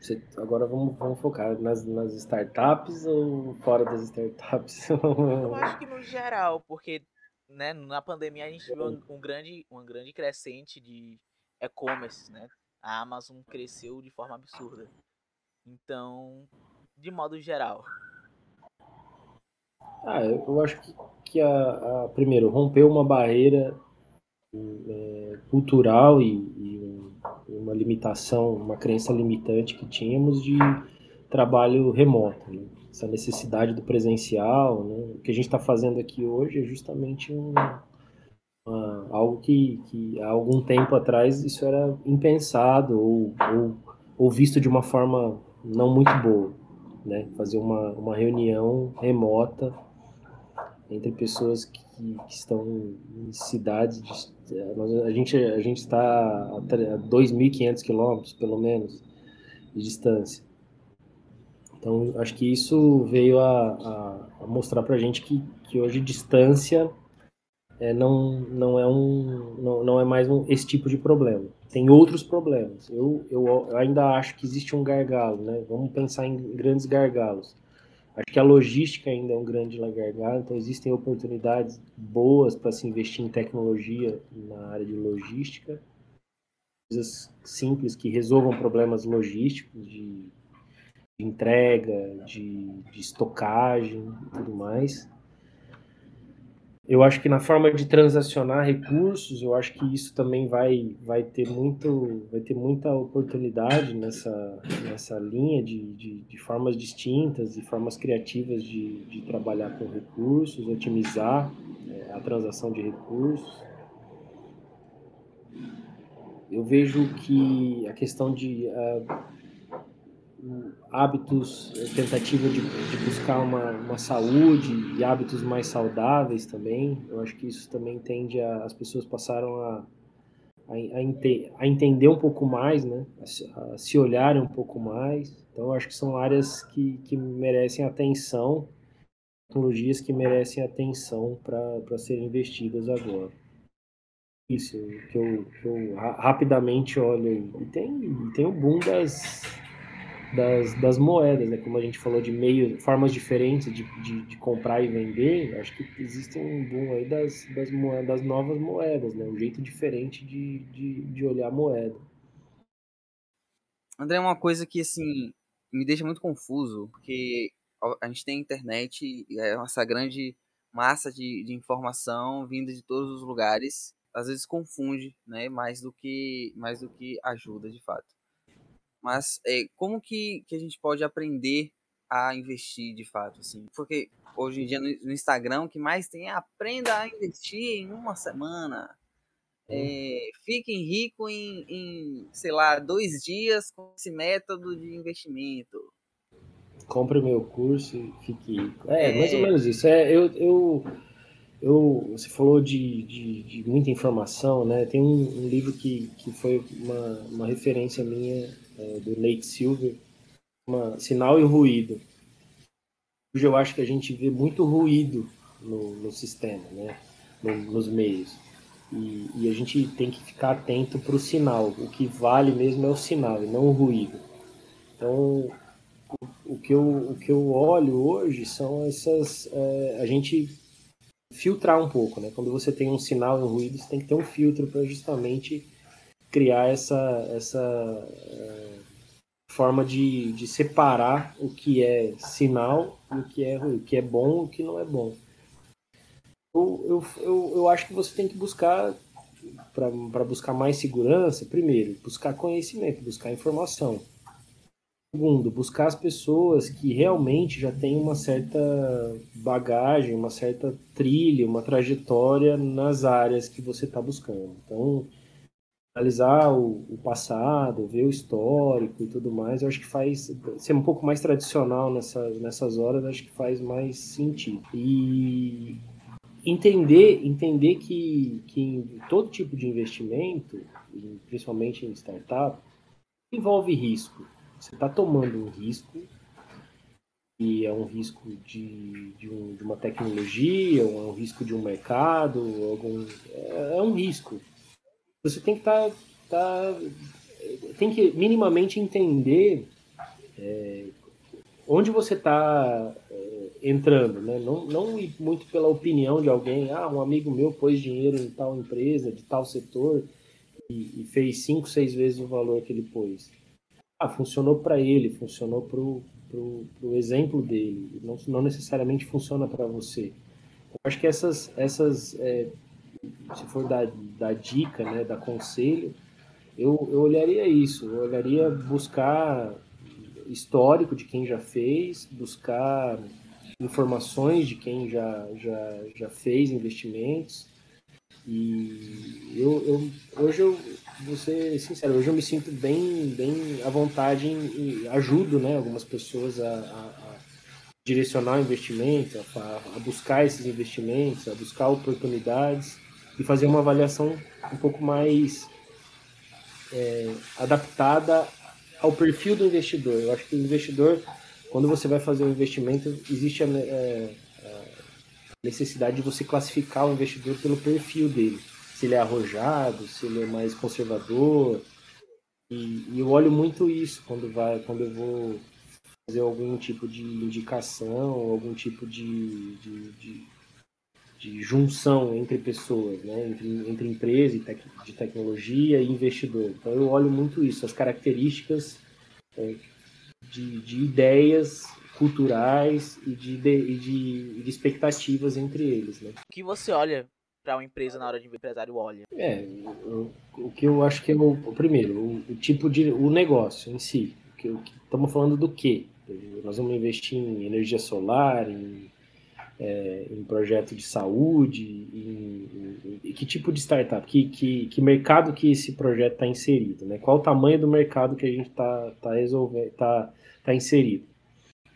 você, agora vamos, vamos focar nas, nas startups ou fora das startups? Eu acho que no geral, porque né, na pandemia a gente viu um, grande, uma grande crescente de e-commerce, né? A Amazon cresceu de forma absurda. Então, de modo geral. Ah, eu, eu acho que, que a, a, primeiro, rompeu uma barreira é, cultural e, e, uma limitação, uma crença limitante que tínhamos de trabalho remoto. Né? Essa necessidade do presencial, né? o que a gente está fazendo aqui hoje é justamente um, uma, algo que, que, há algum tempo atrás isso era impensado ou, ou, ou visto de uma forma não muito boa. Né? Fazer uma, uma reunião remota entre pessoas que, que estão em cidades. De, a, gente, a gente está a 2.500 quilômetros, pelo menos, de distância. Então, acho que isso veio a, a, a mostrar para a gente que, que hoje distância é, não, não, é um, não, não é mais um, esse tipo de problema. Tem outros problemas. Eu, eu, eu ainda acho que existe um gargalo, né? Vamos pensar em grandes gargalos. Acho que a logística ainda é um grande gargalo, então existem oportunidades boas para se investir em tecnologia na área de logística. Coisas simples que resolvam problemas logísticos de, de entrega, de, de estocagem e tudo mais. Eu acho que na forma de transacionar recursos, eu acho que isso também vai, vai ter muito, vai ter muita oportunidade nessa, nessa linha de, de, de formas distintas e formas criativas de, de trabalhar com recursos, otimizar é, a transação de recursos. Eu vejo que a questão de uh, hábitos, eh, tentativa de, de buscar uma, uma, saúde e hábitos mais saudáveis também. Eu acho que isso também tende a. As pessoas passaram a, a, a, ente, a entender um pouco mais, né? A, a, se olharem um pouco mais. Então, eu acho que são áreas que, que merecem atenção, tecnologias que merecem atenção para serem investidas agora. Isso que eu, que eu rapidamente olho. E tem, tem o boom das das, das moedas, né? Como a gente falou de meio, formas diferentes de, de, de, comprar e vender, acho que existe um boom aí das, das, moedas, das novas moedas, né? Um jeito diferente de, de, de olhar a moeda. André, uma coisa que, assim, me deixa muito confuso, porque a gente tem internet, e é essa grande massa de, de informação vinda de todos os lugares, às vezes confunde, né, mais do que, mais do que ajuda, de fato. Mas é, como que, que a gente pode aprender a investir, de fato, assim? Porque hoje em dia no, no Instagram o que mais tem é aprenda a investir em uma semana, é, fiquem rico em, em, sei lá, dois dias com esse método de investimento. Compre meu curso e fique rico. É, é, mais ou menos isso. É, eu, eu, eu, você falou de, de, de muita informação, né? Tem um, um, livro que, que foi uma, uma referência minha, é, do Nate Silver, uma, Sinal e Ruído. Hoje eu acho que a gente vê muito ruído no, no sistema, né? No, nos meios. E, e, a gente tem que ficar atento para o sinal. O que vale mesmo é o sinal e não o ruído. Então, o, o que, eu, o que eu olho hoje são essas. É, a gente filtrar um pouco, né? Quando você tem um sinal e um ruído, você tem que ter um filtro para justamente criar essa, essa é, forma de, de separar o que é sinal e o que é ruído, o que é bom e o que não é bom eu, eu, eu, eu acho que você tem que buscar, para buscar mais segurança, primeiro, buscar conhecimento, buscar informação. Segundo, buscar as pessoas que realmente já têm uma certa bagagem, uma certa trilha, uma trajetória nas áreas que você está buscando. Então, analisar o, o, passado, ver o histórico e tudo mais, eu acho que faz ser um pouco mais tradicional nessa, nessas horas, acho que faz mais sentido. E entender, entender que, que em todo tipo de investimento, principalmente em startup, envolve risco. Você está tomando um risco, e é um risco de, de, um, de, uma tecnologia, ou é um risco de um mercado, algum, é, é um risco. Você tem que estar. Tá, tá, tem que minimamente entender é, onde você está é, entrando, né? Não, não muito pela opinião de alguém, ah, um amigo meu pôs dinheiro em tal empresa, de tal setor, e, e fez cinco, seis vezes o valor que ele pôs. Ah, funcionou para ele, funcionou para o exemplo dele, não, não necessariamente funciona para você. Eu acho que essas, essas é, se for dar, dar dica, né, dar conselho, eu, eu olharia isso, eu olharia buscar histórico de quem já fez, buscar informações de quem já, já, já fez investimentos. E eu, eu, hoje eu vou ser sincero, hoje eu me sinto bem, bem à vontade e ajudo né, algumas pessoas a, a, a direcionar o investimento, a, a, buscar esses investimentos, a buscar oportunidades e fazer uma avaliação um pouco mais é, adaptada ao perfil do investidor. Eu acho que o investidor, quando você vai fazer um investimento, existe a, é, a necessidade de você classificar o investidor pelo perfil dele. Se ele é arrojado, se ele é mais conservador. E, e eu olho muito isso quando, vai, quando eu vou fazer algum tipo de indicação, algum tipo de, de, de, de junção entre pessoas, né? entre, entre empresa tec, de tecnologia e investidor. Então eu olho muito isso, as características é, de, de, ideias culturais e de, de, de, de expectativas entre eles. Né? O que você olha para uma empresa na hora de um empresário olha? É, o, o que eu acho que é o, o primeiro, o, o, tipo de o negócio em si. Que, estamos falando do quê? Nós vamos investir em energia solar, em é, em projeto de saúde, em, em, em, que tipo de startup, que, que, que mercado que esse projeto está inserido, né? Qual o tamanho do mercado que a gente está tá resolvendo, tá, tá inserido.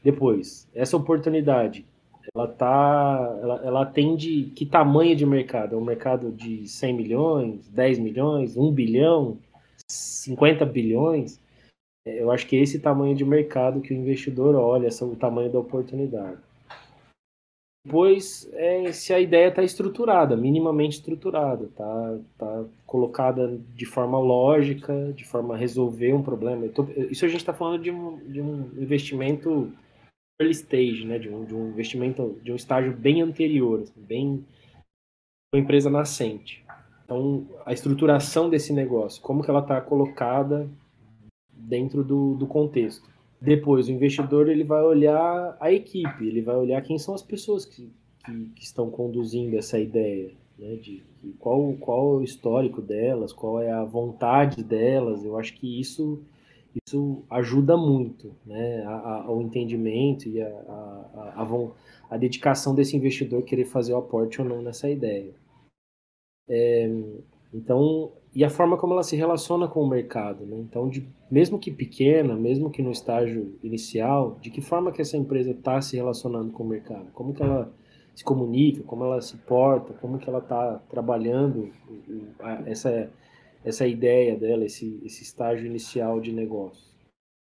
Depois, essa oportunidade, ela tá, ela, ela atende que tamanho de mercado? É um mercado de 100 milhões, 10 milhões, 1 bilhão, 50 bilhões? É, eu acho que é esse tamanho de mercado que o investidor olha, o tamanho da oportunidade. Depois, é, se a ideia está estruturada, minimamente estruturada, tá, tá colocada de forma lógica, de forma a resolver um problema. Tô, isso a gente está falando de um, de um investimento early stage, né, de um, de um investimento de um estágio bem anterior, assim, bem uma empresa nascente. Então, a estruturação desse negócio, como que ela está colocada dentro do, do contexto. Depois, o investidor ele vai olhar a equipe, ele vai olhar quem são as pessoas que, que, que estão conduzindo essa ideia, né? De, de qual, qual é o histórico delas, qual é a vontade delas. Eu acho que isso isso ajuda muito né, ao entendimento e a, a, a, a, dedicação desse investidor querer fazer o aporte ou não nessa ideia. É, então, e a forma como ela se relaciona com o mercado. Né? Então, de, mesmo que pequena, mesmo que no estágio inicial, de que forma que essa empresa está se relacionando com o mercado? Como que ela se comunica, como ela se porta, como que ela está trabalhando essa essa ideia dela, esse, esse estágio inicial de negócio.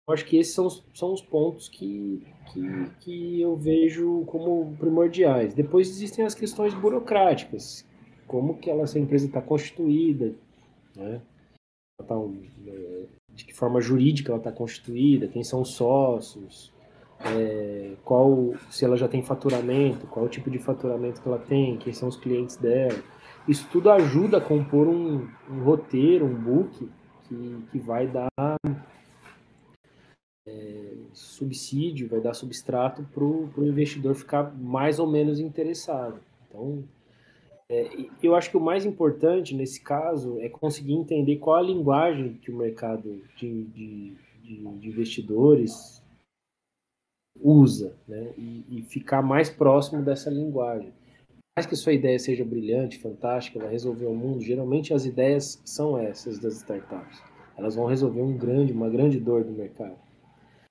Eu acho que esses são, são os pontos que, que, que eu vejo como primordiais. Depois existem as questões burocráticas, como que ela, essa empresa está constituída, né? Tá, de que forma jurídica ela está constituída, quem são os sócios, é, qual se ela já tem faturamento, qual o tipo de faturamento que ela tem, quem são os clientes dela. Isso tudo ajuda a compor um, um roteiro, um book que, que vai dar é, subsídio, vai dar substrato para o investidor ficar mais ou menos interessado. Então, é, eu acho que o mais importante nesse caso é conseguir entender qual a linguagem que o mercado de, de, de, investidores usa, né? E, e, ficar mais próximo dessa linguagem mais que sua ideia seja brilhante, fantástica, vai resolver o mundo, geralmente as ideias são essas das startups. Elas vão resolver um grande, uma grande dor do mercado.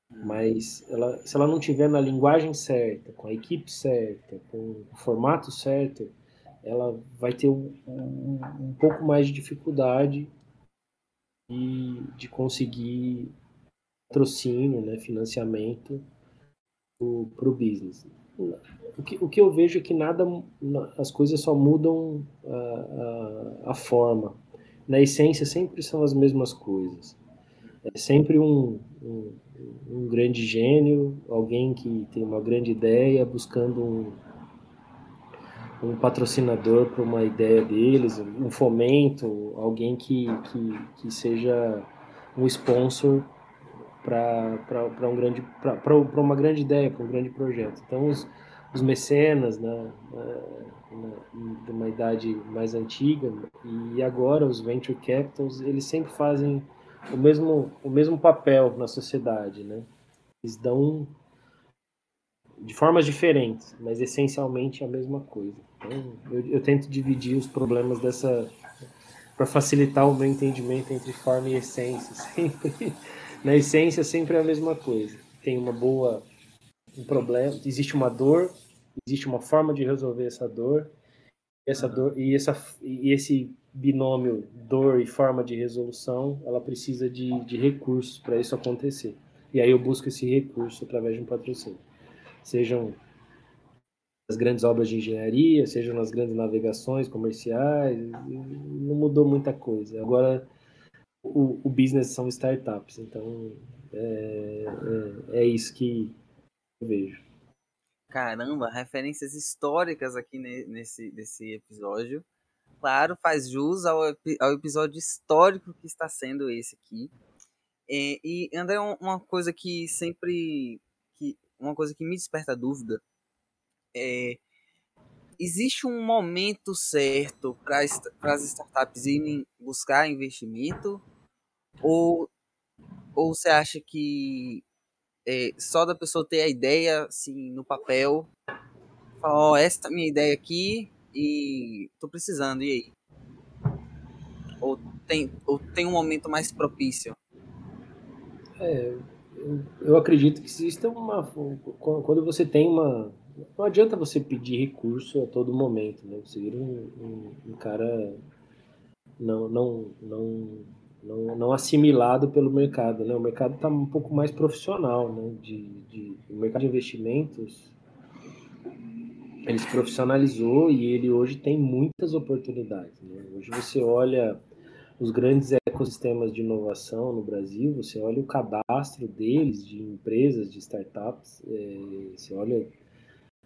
Mas ela, se ela não tiver na linguagem certa, com a equipe certa, com o formato certo, ela vai ter um, um, um pouco mais de dificuldade de, de conseguir patrocínio, né, financiamento para o business o que, o que eu vejo é que nada, as coisas só mudam a, a, a forma. Na essência, sempre são as mesmas coisas. É sempre um, um, um grande gênio, alguém que tem uma grande ideia, buscando um, um patrocinador para uma ideia deles, um fomento, alguém que, que, que seja um sponsor para um grande para uma grande ideia, para um grande projeto. Então os, os mecenas, né, de uma idade mais antiga e agora os venture capitals, eles sempre fazem o mesmo o mesmo papel na sociedade, né? Eles dão de formas diferentes, mas essencialmente a mesma coisa. Então, eu, eu tento dividir os problemas dessa para facilitar o meu entendimento entre forma e essência, sempre na essência sempre é a mesma coisa. Tem uma boa um problema, existe uma dor, existe uma forma de resolver essa dor, essa dor e essa e esse binômio dor e forma de resolução, ela precisa de, de recursos para isso acontecer. E aí eu busco esse recurso através de um patrocínio. Sejam as grandes obras de engenharia, sejam nas grandes navegações comerciais, não mudou muita coisa. Agora o, o business são startups, então é, é, é isso que eu vejo. Caramba, referências históricas aqui nesse, nesse episódio. Claro, faz jus ao, ao episódio histórico que está sendo esse aqui. E, e André, uma coisa que sempre. Uma coisa que me desperta dúvida é. Existe um momento certo para as startups irem buscar investimento? Ou, ou você acha que é, só da pessoa ter a ideia assim, no papel, falar, ó, oh, essa a minha ideia aqui e tô precisando, e aí? Ou tem, ou tem um momento mais propício? É, eu acredito que exista uma. Quando você tem uma. Não adianta você pedir recurso a todo momento, né? Você vira um, um, um cara não, não, não não, não assimilado pelo mercado. Né? O mercado está um pouco mais profissional. Né? De, de, o mercado de investimentos ele se profissionalizou e ele hoje tem muitas oportunidades. Né? Hoje você olha os grandes ecossistemas de inovação no Brasil, você olha o cadastro deles, de empresas, de startups, é, você olha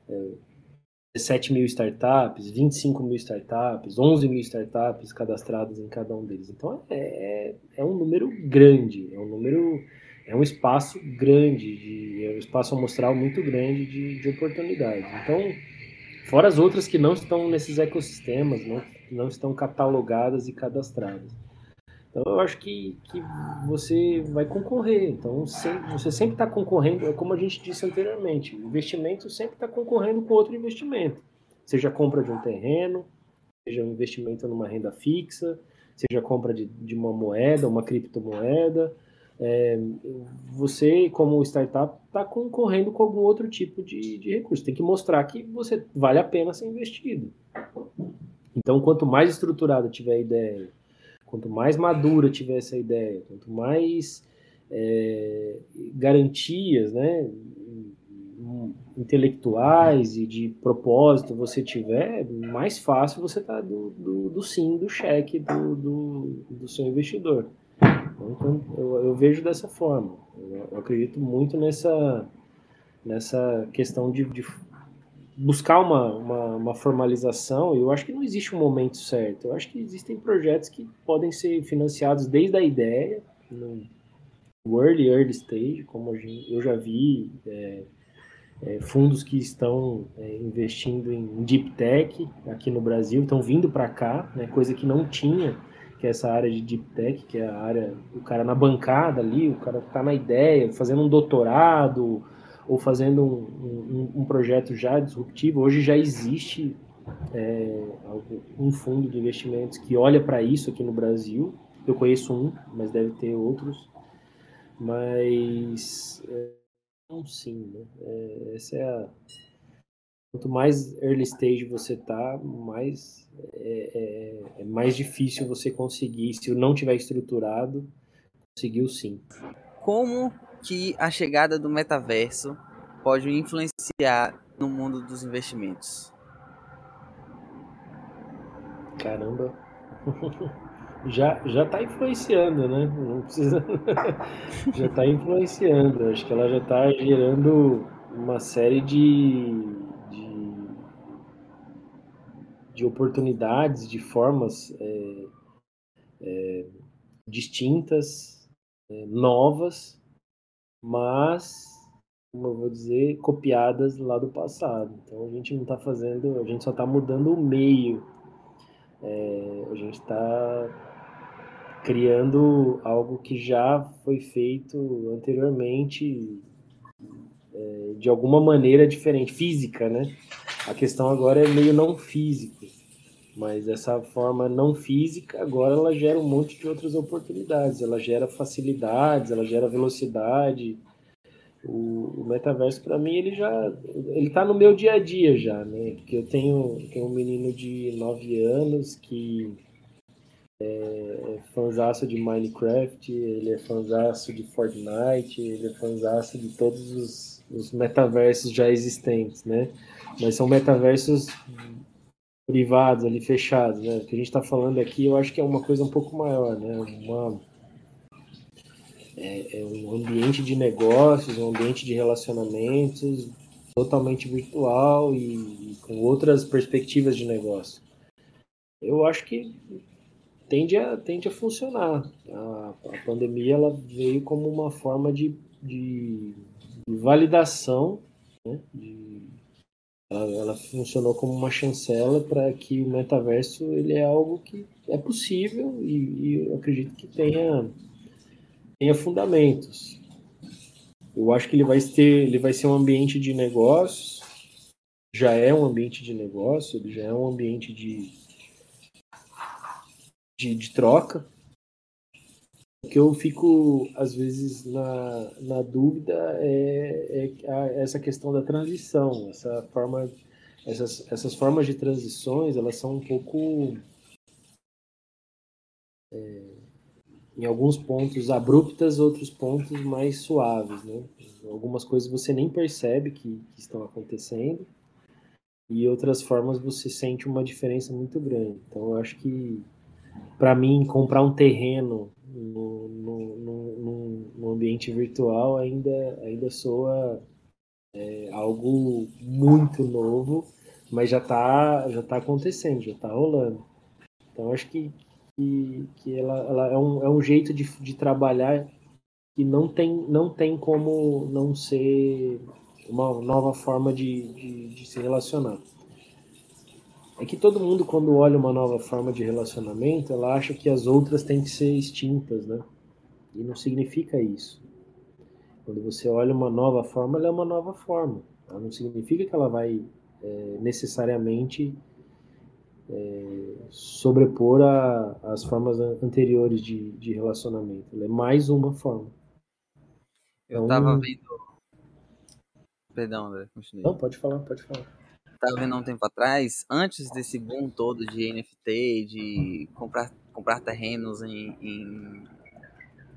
é, 7 mil startups, 25 mil startups, 11 mil startups cadastradas em cada um deles. Então é, é um número grande, é um número, é um espaço grande, de, é um espaço amostral muito grande de, de oportunidades. Então, fora as outras que não estão nesses ecossistemas, não, não estão catalogadas e cadastradas. Então eu acho que, que você vai concorrer. Então você sempre está concorrendo, é como a gente disse anteriormente, o investimento sempre está concorrendo com outro investimento. Seja compra de um terreno, seja um investimento numa renda fixa, seja compra de, de uma moeda, uma criptomoeda. É, você, como startup, está concorrendo com algum outro tipo de, de recurso. Tem que mostrar que você vale a pena ser investido. Então, quanto mais estruturada tiver a ideia, Quanto mais madura tiver essa ideia, quanto mais é, garantias né, intelectuais e de propósito você tiver, mais fácil você está do, do, do, sim, do cheque do, do, do seu investidor. Então, eu, eu, vejo dessa forma. Eu, eu, acredito muito nessa, nessa questão de, de buscar uma, uma, uma, formalização, eu acho que não existe um momento certo. Eu acho que existem projetos que podem ser financiados desde a ideia, no early, early stage, como eu já vi é, é, fundos que estão é, investindo em deep tech aqui no Brasil, estão vindo para cá, né, coisa que não tinha, que é essa área de deep tech, que é a área, o cara na bancada ali, o cara está na ideia, fazendo um doutorado, ou fazendo um, um, um projeto já disruptivo. Hoje já existe é, um fundo de investimentos que olha para isso aqui no Brasil. Eu conheço um, mas deve ter outros. Mas é, sim, né? É, essa é a quanto mais early stage você tá, mais é, é, é, mais difícil você conseguir. Se não tiver estruturado, conseguiu sim. Como que a chegada do metaverso pode influenciar no mundo dos investimentos? Caramba. já já está influenciando, né? Não precisa. já está influenciando. Acho que ela já está gerando uma série de, de, de oportunidades, de formas é, é, distintas, é, novas, mas, como eu vou dizer, copiadas lá do passado. Então a gente não está fazendo, a gente só está mudando o meio. É, a gente está criando algo que já foi feito anteriormente é, de alguma maneira diferente, física, né? A questão agora é meio não físico. Mas essa forma não física, agora ela gera um monte de outras oportunidades. Ela gera facilidades, ela gera velocidade. O, o metaverso, para mim, ele já ele tá no meu dia a dia já, né? Porque eu tenho, tenho um menino de 9 anos que é, é de Minecraft, ele é fanzaço de Fortnite, ele é fanzaço de todos os, os metaversos já existentes, né? Mas são metaversos privados ali, fechados, né? O que a gente está falando aqui, eu acho que é uma coisa um pouco maior, né? Uma, é, é um ambiente de negócios, um ambiente de relacionamentos totalmente virtual e, e, com outras perspectivas de negócio. Eu acho que tende a, tende a funcionar. A, a pandemia ela veio como uma forma de, de, de validação, né? de, ela, ela funcionou como uma chancela para que o metaverso ele é algo que é possível e, e acredito que tenha, tenha fundamentos. Eu acho que ele vai ter, ele vai ser um ambiente de negócios, já é um ambiente de negócio, ele já é um ambiente de, de, de troca, que eu fico, às vezes, na, na dúvida é, é a, essa questão da transição, essa forma, essas, essas formas de transições, elas são um pouco, é, em alguns pontos abruptas, outros pontos mais suaves, né? Algumas coisas você nem percebe que, que estão acontecendo, e outras formas você sente uma diferença muito grande. Então, eu acho que, para mim, comprar um terreno no, no, no, no ambiente virtual ainda, ainda soa é, algo muito novo, mas já está já tá acontecendo, já está rolando. Então acho que, que, que ela, ela é, um, é um jeito de, de trabalhar que não tem, não tem como não ser uma nova forma de, de, de se relacionar. É que todo mundo, quando olha uma nova forma de relacionamento, ela acha que as outras têm que ser extintas, né? E não significa isso. Quando você olha uma nova forma, ela é uma nova forma. Ela não significa que ela vai é, necessariamente é, sobrepor a, as formas anteriores de, de relacionamento. Ela é mais uma forma. Eu então, tava vendo. Perdão, André, continue. Não, pode falar, pode falar. Tava vendo um tempo atrás, antes desse boom todo de NFT, de comprar, comprar terrenos em, em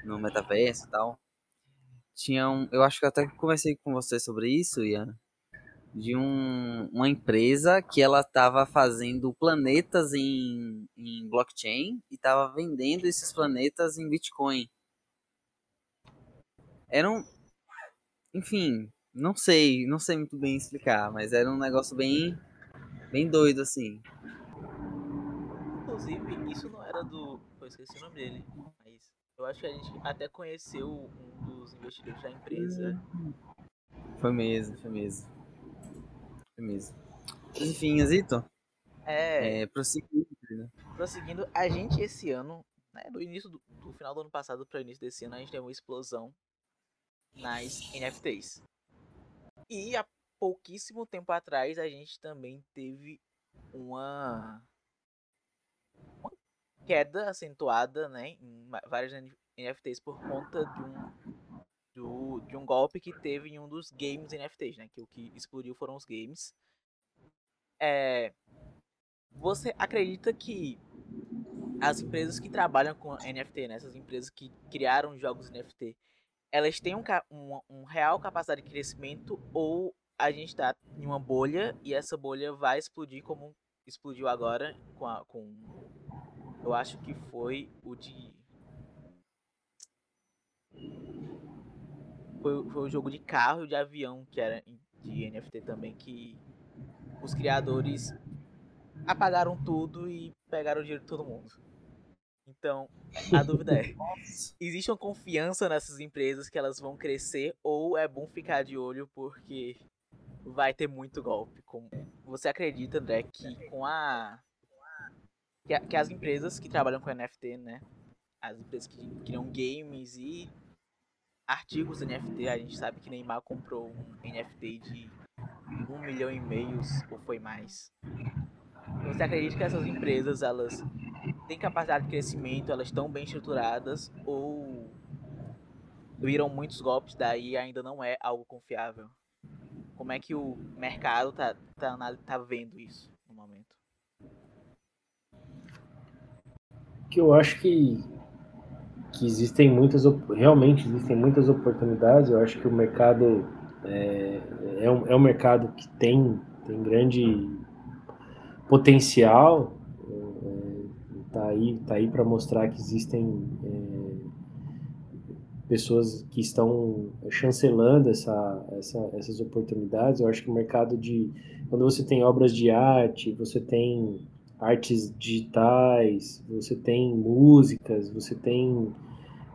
no metaverso e tal. Tinha um, eu acho que até conversei com você sobre isso, Ian, de um, uma empresa que ela estava fazendo planetas em, em blockchain e estava vendendo esses planetas em Bitcoin. Era um, enfim, não sei, não sei muito bem explicar, mas era um negócio bem, bem doido assim. Inclusive, isso não era do, eu esqueci o nome dele, mas eu acho que a gente até conheceu um dos investidores da empresa. Foi mesmo, foi mesmo. Foi mesmo. Enfim, Zito. É. é prosseguindo, né? prosseguindo, a gente esse ano, né, do início do, do final do ano passado para o início desse ano, a gente teve uma explosão nas NFTs. E há pouquíssimo tempo atrás a gente também teve uma queda acentuada né, em várias NFTs por conta de um, do, de um golpe que teve em um dos games NFTs, né? Que o que explodiu foram os games. É, você acredita que as empresas que trabalham com NFT, né, essas empresas que criaram jogos NFT, elas têm um, um, um real capacidade de crescimento ou a gente está em uma bolha e essa bolha vai explodir como explodiu agora com, a, com eu acho que foi o de. Foi, foi o jogo de carro e de avião, que era de NFT também, que os criadores apagaram tudo e pegaram o dinheiro de todo mundo. Então, a dúvida é: existe uma confiança nessas empresas que elas vão crescer ou é bom ficar de olho porque vai ter muito golpe? Você acredita, André, que com a que, que as empresas que trabalham com NFT, né? As empresas que criam games e artigos NFT, a gente sabe que Neymar comprou um NFT de um milhão e meio ou foi mais. Você acredita que essas empresas elas têm capacidade de crescimento, elas estão bem estruturadas ou viram muitos golpes daí ainda não é algo confiável? Como é que o mercado tá, tá, tá vendo isso no momento? que eu acho que, que existem muitas, realmente existem muitas oportunidades. Eu acho que o mercado é, é, um, é um mercado que tem, tem grande potencial. É, aí, tá aí para mostrar que existem é, pessoas que estão chancelando essa, essa, essas oportunidades. Eu acho que o mercado de. Quando você tem obras de arte, você tem artes digitais, você tem músicas, você tem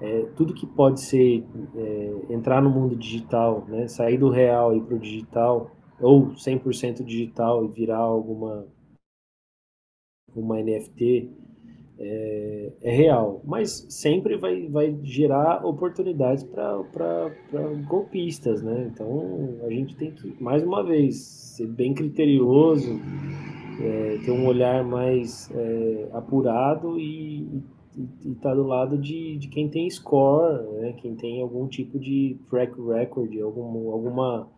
é, tudo que pode ser é, entrar no mundo digital, né, sair do real e para o digital, ou 100% digital e virar alguma uma NFT, é, é, real. Mas sempre vai, vai gerar oportunidades para golpistas, né? Então a gente tem que, mais uma vez, ser bem criterioso, é, ter um olhar mais é, apurado e estar tá do lado de, de quem tem score, né? quem tem algum tipo de track record, algum, alguma,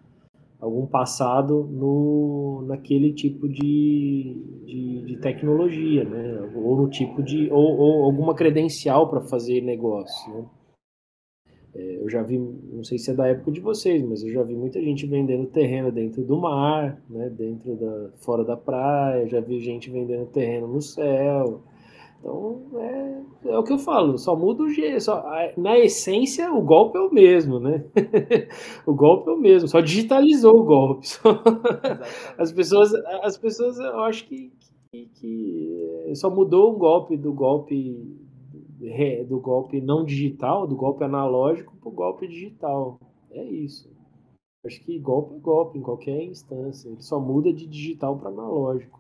algum passado no, naquele tipo de, de, de tecnologia, né? ou no tipo de ou, ou alguma credencial para fazer negócio. Né? É, eu já vi, não sei se é da época de vocês, mas eu já vi muita gente vendendo terreno dentro do mar, né, dentro da, fora da praia, já vi gente vendendo terreno no céu. Então, é, é o que eu falo, só muda o jeito. Só, na essência, o golpe é o mesmo, né? o golpe é o mesmo, só digitalizou o golpe. Só, as, pessoas, as pessoas, eu acho que, que, que só mudou o golpe do golpe do golpe não digital, do golpe analógico para o golpe digital. É isso. Acho que golpe é golpe em qualquer instância. Ele só muda de digital para analógico.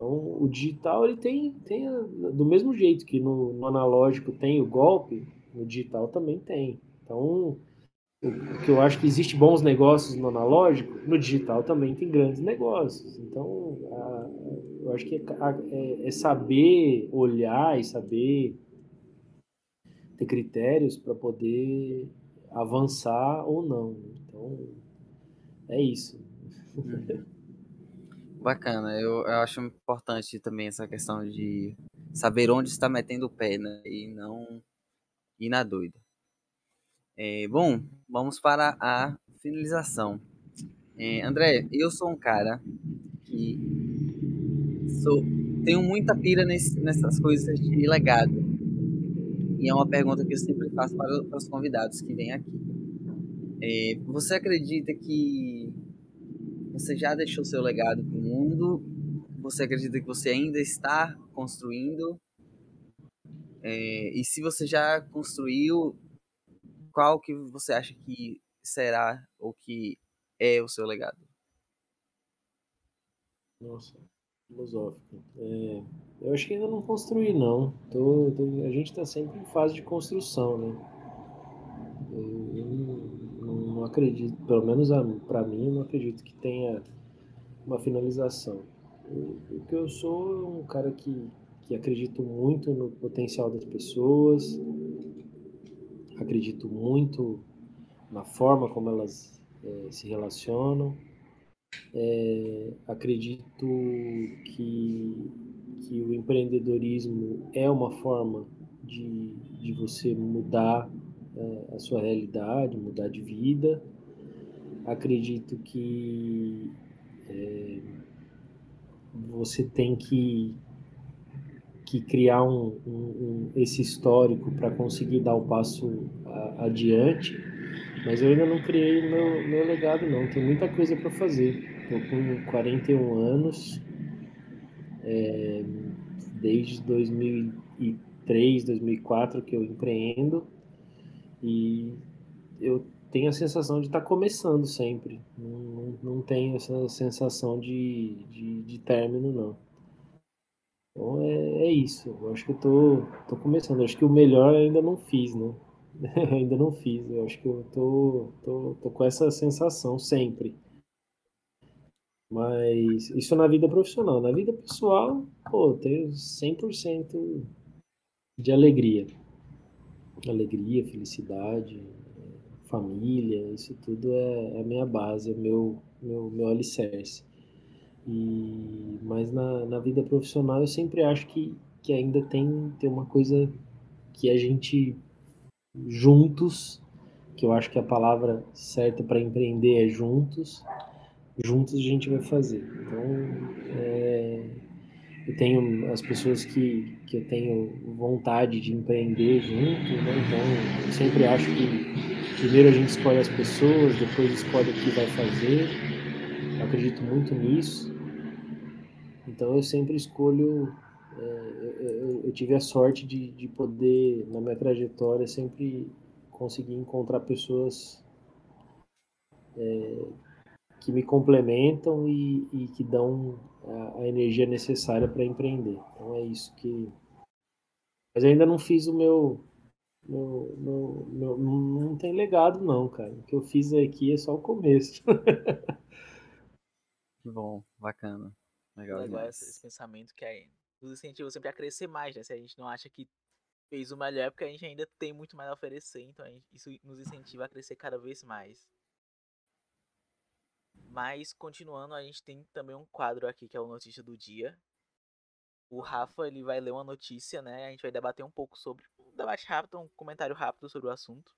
Então, o digital ele tem, tem do mesmo jeito que no, no, analógico tem o golpe, no digital também tem. Então, o, que eu acho que existe bons negócios no analógico, no digital também tem grandes negócios. Então, a, eu acho que é, é, é saber olhar e saber ter critérios para poder avançar ou não. Então, é isso. Uhum. Bacana, eu, eu acho importante também essa questão de saber onde está metendo o pé, né? E não ir na doida. É, bom, vamos para a finalização. É, André, eu sou um cara que sou, tenho muita pira nesse, nessas coisas de legado. E é uma pergunta que eu sempre faço para, para os convidados que vêm aqui. É, você acredita que você já deixou seu legado mundo? Você acredita que você ainda está construindo? É, e se você já construiu, qual que você acha que será ou que é o seu legado? Nossa, filosófico. É, eu acho que ainda não construí, não. Tô, tô, a gente está sempre em fase de construção, né? Eu, eu não acredito, pelo menos para mim, eu não acredito que tenha uma finalização. O que eu sou é um cara que, que acredito muito no potencial das pessoas, acredito muito na forma como elas é, se relacionam, é, acredito que, que o empreendedorismo é uma forma de, de você mudar é, a sua realidade, mudar de vida. Acredito que é, você tem que, que criar um, um, um esse histórico para conseguir dar o passo a, adiante, mas eu ainda não criei meu, meu legado não, tem muita coisa para fazer. Estou com 41 anos, é, desde 2003, 2004 que eu empreendo, e eu tenho a sensação de estar tá começando sempre. Não, não, não tenho essa sensação de, de, de término, não. Então é, é, isso. Eu acho que eu tô, tô começando. Eu acho que o melhor ainda não fiz, né? ainda não fiz. Eu acho que eu tô, tô, tô com essa sensação sempre. Mas isso na vida profissional. Na vida pessoal, pô, tenho 100% de alegria alegria, felicidade, família, isso tudo é, é a minha base, é meu, meu, meu alicerce. E, mas na, na vida profissional eu sempre acho que, que ainda tem, tem uma coisa que a gente juntos, que eu acho que a palavra certa para empreender é juntos, juntos a gente vai fazer. Então, é, eu tenho as pessoas que, que eu tenho vontade de empreender junto, né? então eu sempre acho que primeiro a gente escolhe as pessoas, depois escolhe o que vai fazer. Eu acredito muito nisso. Então eu sempre escolho. É, eu, eu, tive a sorte de, de poder, na minha trajetória, sempre conseguir encontrar pessoas é, que me complementam e, e que dão a, a energia necessária para empreender. Então é isso que. Mas ainda não fiz o meu, meu, meu, meu, Não tem legado, não, cara. O que eu fiz aqui é só o começo. que bom, bacana. Legal, Legal esse, esse, pensamento que é, nos incentiva sempre a crescer mais, né? Se a gente não acha que fez o melhor, é porque a gente ainda tem muito mais a oferecer, então gente, isso nos incentiva a crescer cada vez mais. Mas continuando, a gente tem também um quadro aqui que é o notícia do dia. O Rafa ele vai ler uma notícia, né? A gente vai debater um pouco sobre um debate rápido, um comentário rápido sobre o assunto.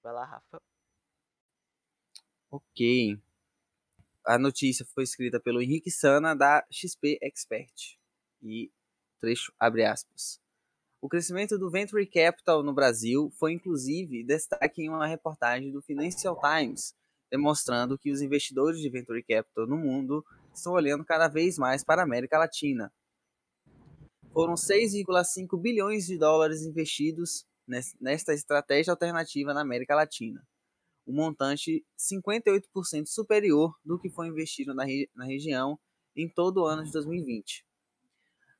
Vai lá, Rafa. Ok. A notícia foi escrita pelo Henrique Sana da XP Expert e trecho abre aspas. O crescimento do Venture Capital no Brasil foi inclusive destaque em uma reportagem do Financial Times, demonstrando que os investidores de Venture Capital no mundo estão olhando cada vez mais para a América Latina. Foram 6,5 bilhões de dólares investidos nesta estratégia alternativa na América Latina, um montante 58% superior do que foi investido na, na região em todo o ano de 2020.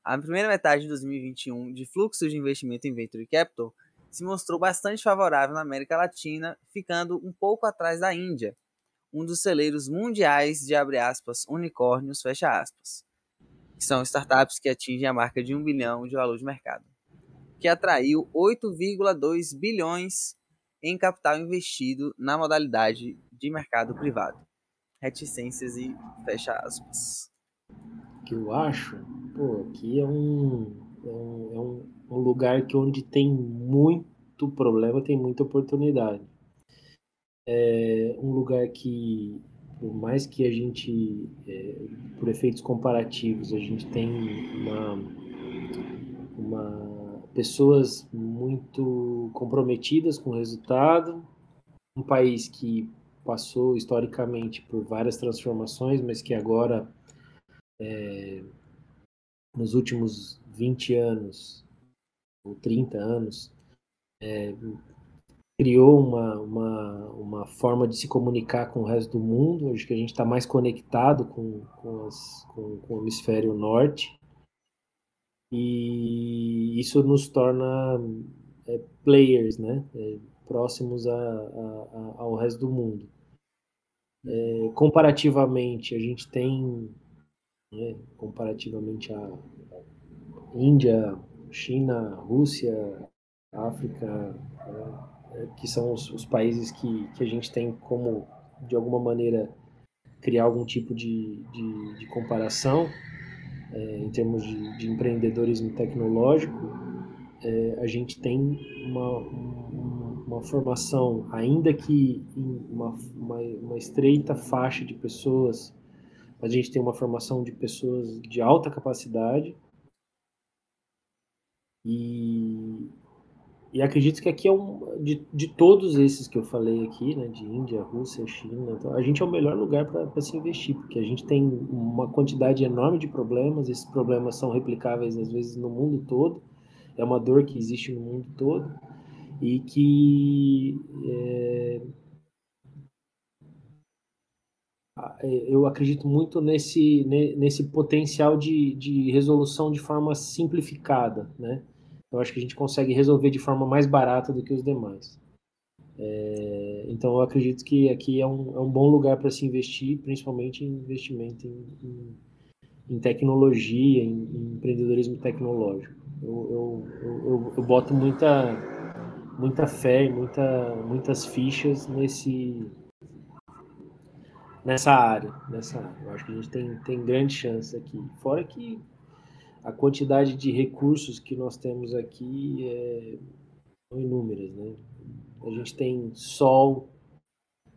A primeira metade de 2021 de fluxo de investimento em Venture Capital se mostrou bastante favorável na América Latina, ficando um pouco atrás da Índia, um dos celeiros mundiais de abre aspas, unicórnios, fecha aspas, que são startups que atingem a marca de 1 bilhão de valor de mercado, que atraiu 8,2 bilhões em capital investido na modalidade de mercado privado. Reticências e fecha aspas. Que eu acho, pô, aqui é um, é um, é um lugar que onde tem muito problema, tem muita oportunidade. É um lugar que, por mais que a gente, é, por efeitos comparativos, a gente tem uma, uma pessoas muito comprometidas com o resultado, um país que passou historicamente por várias transformações, mas que agora, é, nos últimos 20 anos ou 30 anos, é, criou uma, uma, uma forma de se comunicar com o resto do mundo. Acho que a gente está mais conectado com, com, as, com, com o hemisfério norte e isso nos torna é, players, né? É, próximos a, a, ao resto do mundo. É, comparativamente, a gente tem, né, comparativamente a Índia, China, Rússia, África, né, que são os, os, países que, que a gente tem como, de alguma maneira, criar algum tipo de, de, de comparação é, em termos de, de, empreendedorismo tecnológico, é, a gente tem uma, uma, formação, ainda que uma, uma, uma estreita faixa de pessoas, a gente tem uma formação de pessoas de alta capacidade. E, e acredito que aqui é um de, de todos esses que eu falei aqui, né, de Índia, Rússia, China, então, a gente é o melhor lugar para se investir, porque a gente tem uma quantidade enorme de problemas, esses problemas são replicáveis às vezes no mundo todo, é uma dor que existe no mundo todo e que é, eu acredito muito nesse, nesse potencial de, de resolução de forma simplificada, né? Eu acho que a gente consegue resolver de forma mais barata do que os demais. É, então eu acredito que aqui é um, é um bom lugar para se investir, principalmente em investimento em, em, em tecnologia, em, em, empreendedorismo tecnológico. Eu, eu, eu, eu, boto muita, muita fé, muita, muitas fichas nesse, nessa área, nessa área. Eu acho que a gente tem, tem grande chance aqui. Fora que a quantidade de recursos que nós temos aqui é, são inúmeras, né? A gente tem sol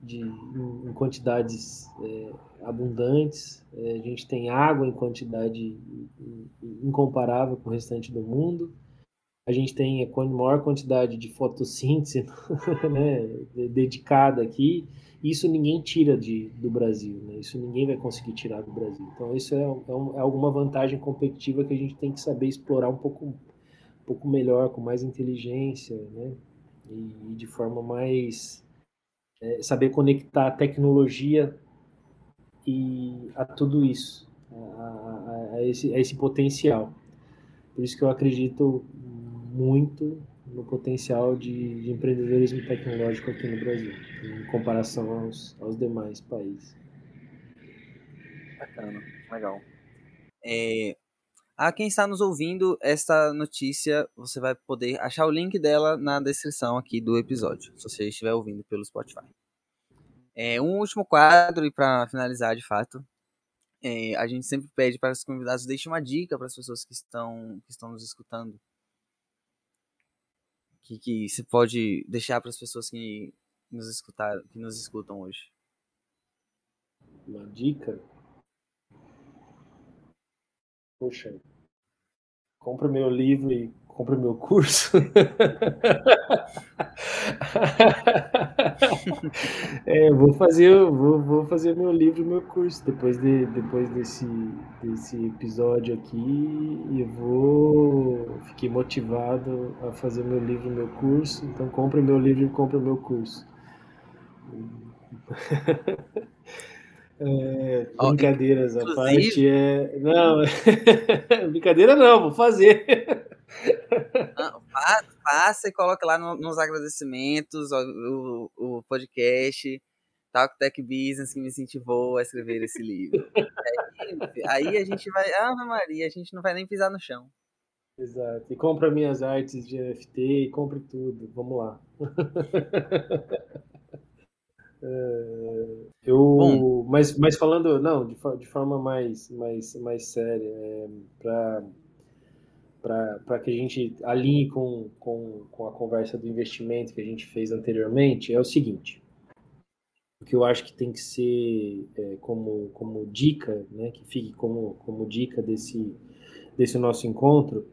de, em, quantidades é, abundantes, é, a gente tem água em quantidade incomparável com o restante do mundo, a gente tem a maior quantidade de fotossíntese né, dedicada aqui, isso ninguém tira de, do Brasil, né? Isso ninguém vai conseguir tirar do Brasil. Então isso é, é, um, é, alguma vantagem competitiva que a gente tem que saber explorar um pouco, um pouco melhor, com mais inteligência, né? E, e de forma mais é, saber conectar a tecnologia e a tudo isso, a, a, a, esse, a esse potencial. Por isso que eu acredito muito no potencial de, de, empreendedorismo tecnológico aqui no Brasil, em comparação aos, aos demais países. Bacana, legal. É, a quem está nos ouvindo, esta notícia você vai poder achar o link dela na descrição aqui do episódio, se você estiver ouvindo pelo Spotify. É, um último quadro, e para finalizar de fato, é, a gente sempre pede para os convidados deixem uma dica para as pessoas que estão, que estão nos escutando que, que você pode deixar para as pessoas que nos escutar, que nos escutam hoje? Uma dica? Poxa, compra meu livro e compra meu curso. é, vou fazer, vou, vou fazer meu livro, meu curso depois de, depois desse, desse episódio aqui e vou fiquei motivado a fazer meu livro, meu curso. Então compre meu livro e compre meu curso. É, brincadeiras à parte é. Não, brincadeira não, vou fazer. Faça e coloque lá no, nos agradecimentos o, o, o podcast Talk Tech Business que me incentivou a escrever esse livro. aí, aí, a gente vai. Ah, Maria, a gente não vai nem pisar no chão. Exato. E compra minhas artes de NFT e compre tudo. Vamos lá. É, eu, Bom, mas, mas falando, não, de, de forma mais, mais, mais séria, é, para que a gente alinhe com, com, com a conversa do investimento que a gente fez anteriormente, é o seguinte. O que eu acho que tem que ser é, como, como dica, né, que fique como, como dica desse, desse nosso encontro,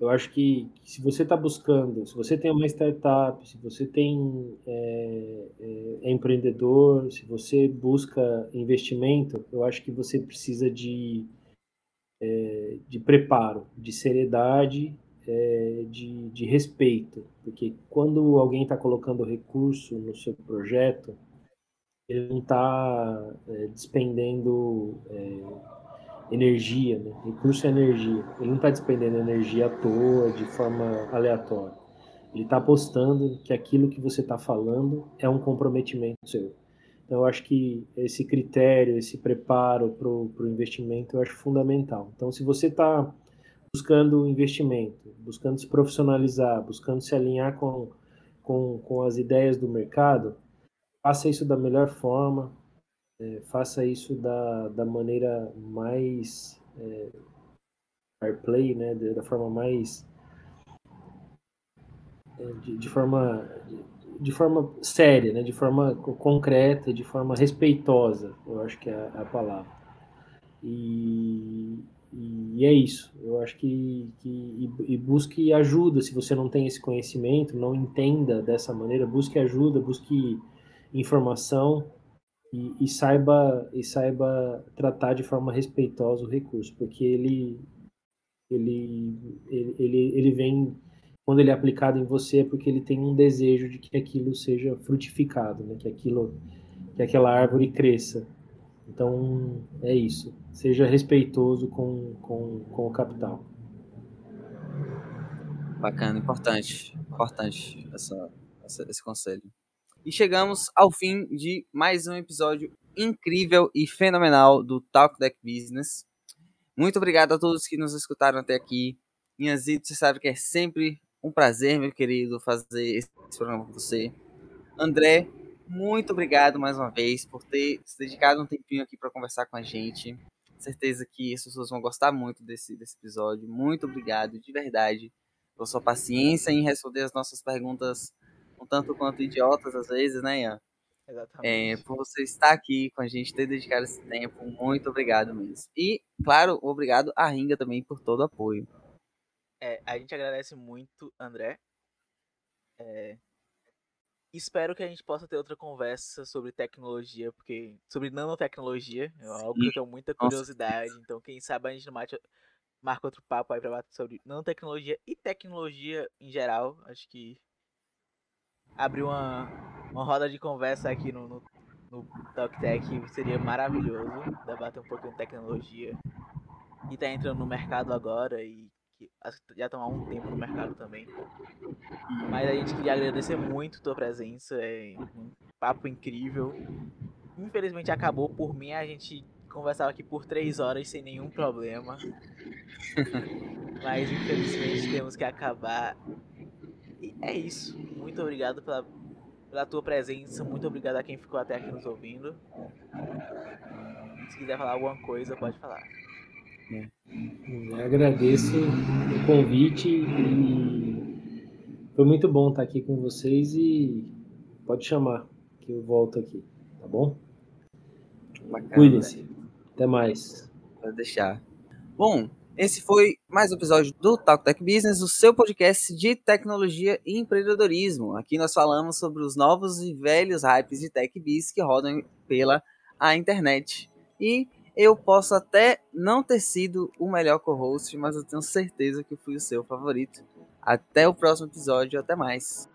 eu acho que, que se você está buscando, se você tem uma startup, se você tem é, é, é, empreendedor, se você busca investimento, eu acho que você precisa de, é, de preparo, de seriedade, é, de, de respeito, porque quando alguém está colocando recurso no seu projeto, ele não está é, despendendo é, energia, né? recurso é energia. Ele não está despendendo energia à toa, de forma aleatória. Ele está apostando que aquilo que você está falando é um comprometimento seu. Então, eu acho que esse critério, esse preparo para o investimento, eu acho fundamental. Então, se você está buscando investimento, buscando se profissionalizar, buscando se alinhar com, com, com as ideias do mercado, faça isso da melhor forma, é, faça isso da, da maneira mais é, fair play, né, da forma mais é, de, de, forma de, forma séria, né, de forma concreta, de forma respeitosa, eu acho que é a palavra. E, e é isso. Eu acho que, que e busque ajuda se você não tem esse conhecimento, não entenda dessa maneira, busque ajuda, busque informação e, e, saiba e saiba tratar de forma respeitosa o recurso, porque ele ele ele, ele, ele vem quando ele é aplicado em você é porque ele tem um desejo de que aquilo seja frutificado, né? que aquilo que aquela árvore cresça. Então é isso. Seja respeitoso com, com, com o capital. Bacana, importante, importante essa, essa esse conselho. E chegamos ao fim de mais um episódio incrível e fenomenal do Talk Deck Business. Muito obrigado a todos que nos escutaram até aqui. Inhazito, você sabe que é sempre um prazer, meu querido, fazer esse programa com você. André, muito obrigado mais uma vez por ter se dedicado um tempinho aqui para conversar com a gente. Certeza que as pessoas vão gostar muito desse, desse episódio. Muito obrigado, de verdade, pela sua paciência em responder as nossas perguntas um tanto quanto idiotas às vezes, né, Ian? Exatamente. É, por você estar aqui com a gente, ter dedicado esse tempo, muito obrigado mesmo. E, claro, obrigado a Ringa também por todo o apoio. É, a gente agradece muito, André. É, espero que a gente possa ter outra conversa sobre tecnologia, porque sobre nanotecnologia, é algo que eu tenho muita curiosidade. Nossa. Então, quem sabe a gente não mate, marca outro papo aí pra bater sobre nanotecnologia e tecnologia em geral. Acho que abrir uma, uma roda de conversa aqui no, no, no Talk Tech seria maravilhoso. Debater um pouquinho de tecnologia. E tá entrando no mercado agora e que já estão há um tempo no mercado também. Mas a gente queria agradecer muito tua presença. É um papo incrível. Infelizmente acabou por mim, a gente conversava aqui por três horas sem nenhum problema. Mas infelizmente temos que acabar é isso. Muito obrigado pela, pela tua presença. Muito obrigado a quem ficou até aqui nos ouvindo. Se quiser falar alguma coisa, pode falar. É. Eu agradeço o convite e foi muito bom estar aqui com vocês e pode chamar que eu volto aqui, tá bom? Cuidem-se. Até mais. Pode deixar. Bom, Esse foi mais um episódio do Talk Tech Business, o seu podcast de tecnologia e empreendedorismo. Aqui nós falamos sobre os novos e velhos hypes de tech biz que rodam pela a internet. E eu posso até não ter sido o melhor co-host, mas eu tenho certeza que fui o seu favorito. Até o próximo episódio, até mais.